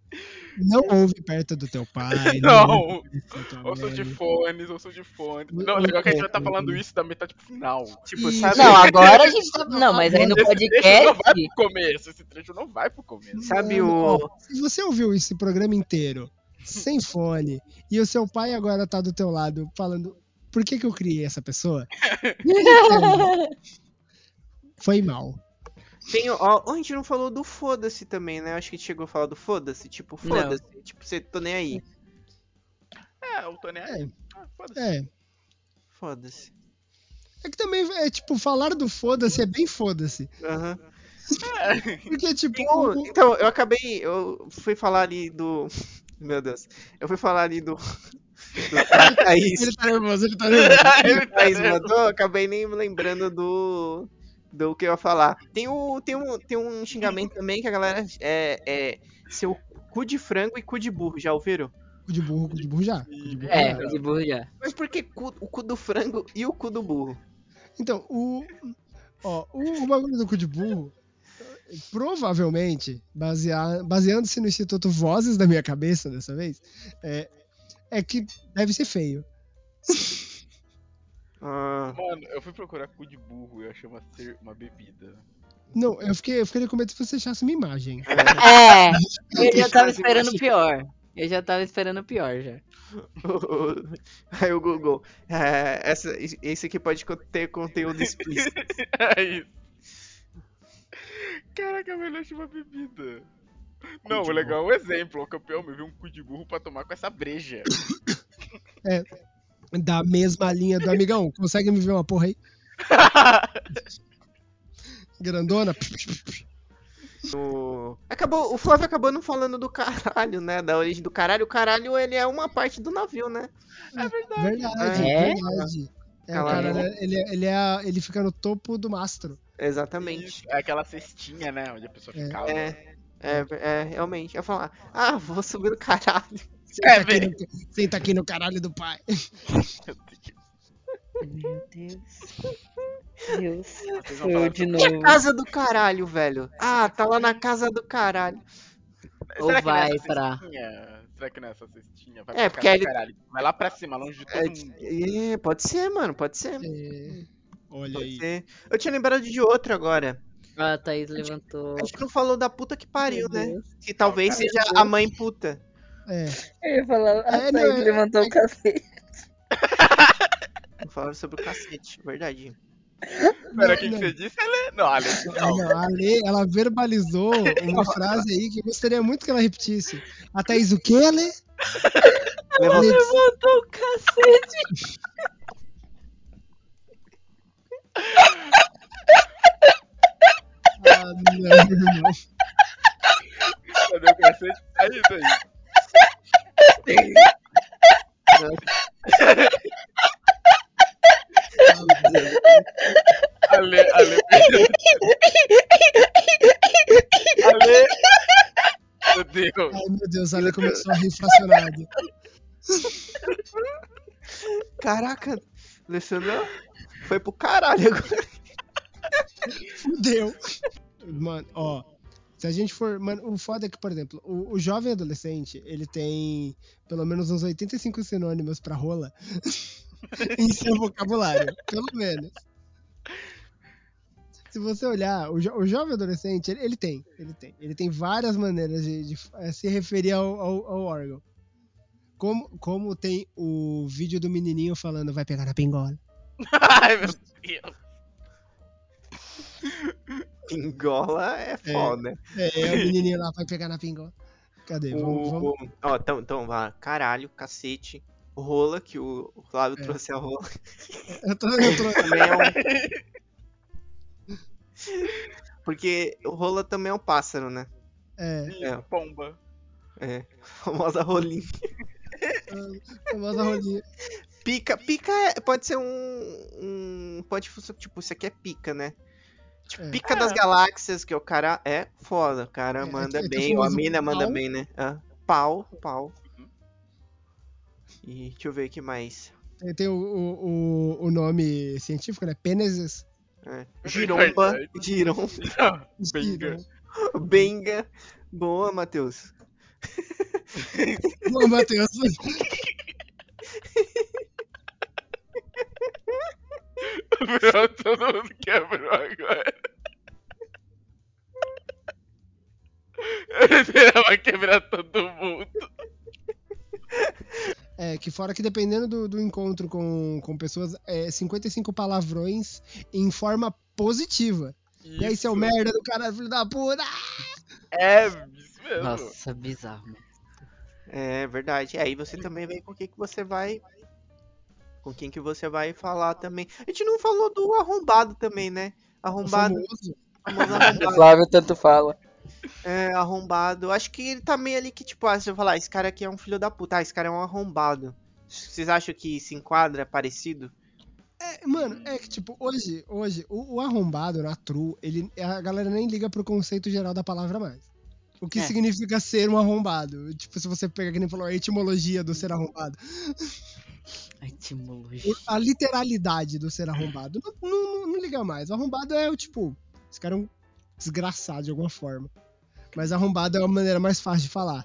Não ouve perto do teu pai. Não. tua Ouçam de fones, ouçam de fones. Não, Não, legal que a gente não, vai estar não, falando não. isso da metade pro final. Tipo, sabe, Não, agora a gente tá. Não, mas aí no Esse trecho não vai podcast. pro começo. Esse trecho não vai pro começo. sabe o. Se você ouviu esse programa inteiro sem fone e o seu pai agora tá do teu lado falando por que, que eu criei essa pessoa? Foi mal. Tem, ó, a gente não falou do foda-se também, né? Acho que a gente chegou a falar do foda-se. Tipo, foda-se. Tipo, você tô nem aí. É, o Tony é. É. Ah, foda-se. É. Foda-se. É que também é tipo, falar do foda-se é bem foda-se. Aham. Porque, tipo, Então, eu acabei. Eu fui falar ali do. Meu Deus. Eu fui falar ali do. Do Thaís, ele tá nervoso, ele tá nervoso. Ele tá Thaís vendo? mandou, eu acabei nem me lembrando do. Do que eu ia falar. Tem, o, tem, um, tem um xingamento também que a galera. É, é seu cu de frango e cu de burro, já ouviram? Cu de burro, cu de burro já. Cu de burro É, já. de burro já. Mas por que cu- o cu do frango e o cu do burro? Então, o. Ó, o, o bagulho do cu de burro. Provavelmente, basea- baseando-se no Instituto Vozes da minha cabeça dessa vez, é, é que deve ser feio. Ah, Mano, eu fui procurar cu de burro e eu achei uma, cer- uma bebida. Não, eu fiquei, eu fiquei com medo se você achasse uma imagem. É, eu já tava esperando pior. Eu já tava esperando pior já. Aí o Google. É, essa, esse aqui pode ter conteúdo explícito. É isso. Caraca, velho, eu achei uma bebida. Não, o legal é o exemplo. O campeão me viu um cu de burro pra tomar com essa breja. Da mesma linha do amigão. Consegue me ver uma porra aí? Grandona. O... Acabou, o Flávio acabou não falando do caralho, né? Da origem do caralho. O caralho, ele é uma parte do navio, né? Verdade, É? verdade. É, o Caralho. cara, ele, ele, é, ele fica no topo do mastro. Exatamente. É aquela cestinha, né? Onde a pessoa É. ficava. É, é, é, realmente. Eu ia falar, ah, vou subir no caralho. Senta, É, aqui no, senta aqui no caralho do pai. Meu Deus. Deus. Sou eu de a novo. casa do caralho, velho? Ah, tá lá na casa do caralho. Ou Será que é vai pra- cestinha? Será que não é essa cestinha? Vai É, pra porque casa ele- do caralho. Vai lá pra cima, longe de todo É, mundo. é, pode ser, mano, pode ser. É, olha Pode aí. ser. Eu tinha lembrado de outra agora. Ah, a Thaís levantou. A gente não falou da puta que pariu, Meu né? Deus. Que talvez seja a mãe puta. É, Eu ia falar, a É, Thaís não, é- levantou o cacete. Falava sobre o cacete, verdade. Pera, o que, que não. você disse, Ale? Não, Ale. Ah, não, a Lê, ela verbalizou uma frase aí que eu gostaria muito que ela repetisse. A Thaís, o que, Lê? Levou- Lê, Levantou o cacete. Ah, não, irmão. Cadê o cacete? É isso Ale, Ale. Ale. Meu Deus. Ai, meu Deus, a Lê começou a rir fracionado. Caraca, Alessandro foi pro caralho agora. Fudeu. Mano, ó. Se a gente for. Mano, o foda é que, por exemplo, o, o jovem adolescente, ele tem pelo menos uns 85 sinônimos pra rola em seu vocabulário. Pelo menos. Se você olhar, o, jo- o jovem adolescente, ele, ele tem, ele tem. Ele tem várias maneiras de, de, eh, se referir ao, ao, ao órgão. Como, como tem o vídeo do menininho falando, vai pegar na pingola. Ai, meu Deus. Pingola é foda. É, o menininho lá vai pegar na pingola. Cadê? Vamos, vamos. O... Ó, então, então, vá. Caralho, cacete. Rola, que o o Flávio É. trouxe a rola. Eu tô, Também é um... Porque o rola também é um pássaro, né? é, É. Pomba. É. Famosa rolinha. famosa rolinha. Pica, pica é- pode ser um, um. Pode funcionar. Tipo, isso aqui é pica, né? Tipo, É. pica das galáxias, que o cara é foda. O cara É, manda é é que bem, o ou a famoso mina manda pau. bem, né? Ah, pau, pau. Uhum. E deixa eu ver o que mais. Tem, tem o, o, o- nome científico, né? Pêneses. É. Giromba, giromba, Benga. benga. Boa, Matheus. Ô, Matheus. Pronto, todo mundo quebrou agora. Esperava quebrar todo mundo. É, que fora que dependendo do, do encontro com, com pessoas, é 55 palavrões em forma positiva. E aí, seu Isso. merda do cara, filho da puta! É, isso mesmo. Nossa, bizarro. mano. É verdade. E aí você também vem com quem que você vai. Com quem que você vai falar também. A gente não falou do arrombado também, né? O Arrombado. famoso arrombado. Flávio tanto fala. É, arrombado. Acho que ele tá meio ali que, tipo, ah, se eu falar, esse cara aqui é um filho da puta, ah, esse cara é um arrombado. Vocês acham que se enquadra parecido? É, mano, é que tipo, hoje, hoje, o, o arrombado na true, ele, a galera nem liga pro conceito geral da palavra mais. O que É. significa ser um arrombado? Tipo, se você pega, que nem falou, a etimologia do ser arrombado. A etimologia. a literalidade do ser arrombado. Não, não, não- não liga mais. O arrombado é o tipo, esse cara é um desgraçado de alguma forma. Mas arrombado é uma maneira mais fácil de falar.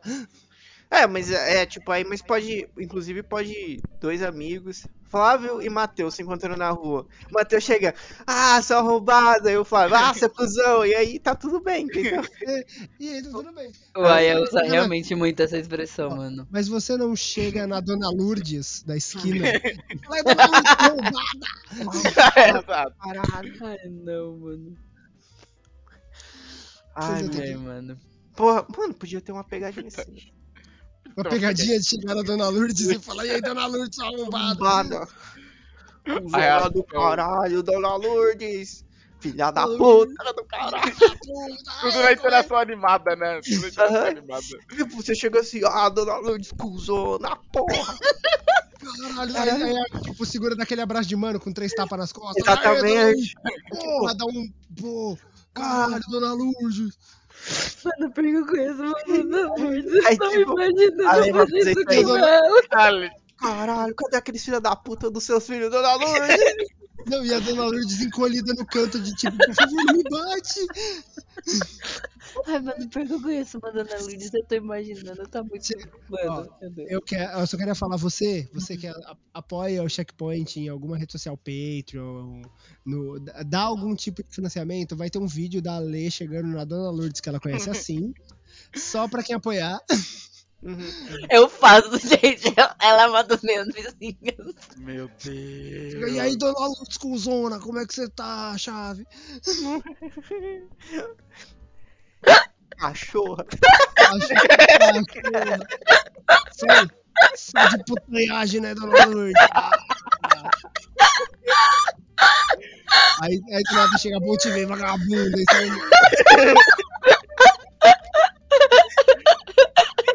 É, mas é, é, tipo, aí, mas pode, inclusive pode dois amigos, Flávio e Matheus se encontrando na rua. Matheus chega, ah, seu arrombado, aí o Flávio, ah, seu cuzão, e aí tá tudo bem, entendeu? E aí, tá tudo bem. O Aya usa realmente muito essa expressão, mano. Mas você não chega na Dona Lourdes da esquina. e fala, "Ai, Dona Lourdes, arrombada!" Exato. Caralho. Ai, não, mano. Ai, é, meu Ai, mano. Porra, mano, podia ter uma pegadinha assim. Uma pegadinha de chegar na Dona Lourdes e falar, e aí, Dona Lourdes, sua arrombada. Reação. do caralho, Dona Lourdes. Filha da puta do caralho. Tudo na interação animada, né? Tudo na interação Aham. animada. Tipo, você chega assim, ah, Dona Lourdes, cuzona, porra. Caralho, aí, aí, aí, tipo, segura daquele abraço de mano com três tapas nas costas. Exatamente. Aí, porra, dá um. Pô, caralho, dona Lourdes. Mano, porque eu conheço uma Dona Lourdes. Aí, Eu tô tipo, imaginando aí vai fazer isso aí, com Dona- ela. Caralho. Caralho, cadê aqueles filha da puta dos seus filhos, Dona Lourdes? Não, e a dona Lourdes encolhida no canto de tipo, por favor, não me bate. Ai, mano, porque eu conheço uma Dona Lourdes. Eu tô imaginando. Tá muito. Mano, Ó. Eu, quero, eu só queria falar, você, você que a- apoia o Checkpoint em alguma rede social, Patreon, no, dá algum tipo de financiamento, vai ter um vídeo da Lê chegando na Dona Lourdes que ela conhece assim, só pra quem apoiar. Eu faço, gente. Ela é uma das minhas vizinhas. Meu Deus. E aí, Dona Lourdes Cuzona, como é que você tá, chave? Cachorra. Só, só de putanhagem, né, Dona Lourdes? Aí, aí do nada chega a bom te ver, vagabundo. Isso aí,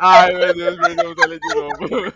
Ai, meu Deus, meu Deus, olha de novo.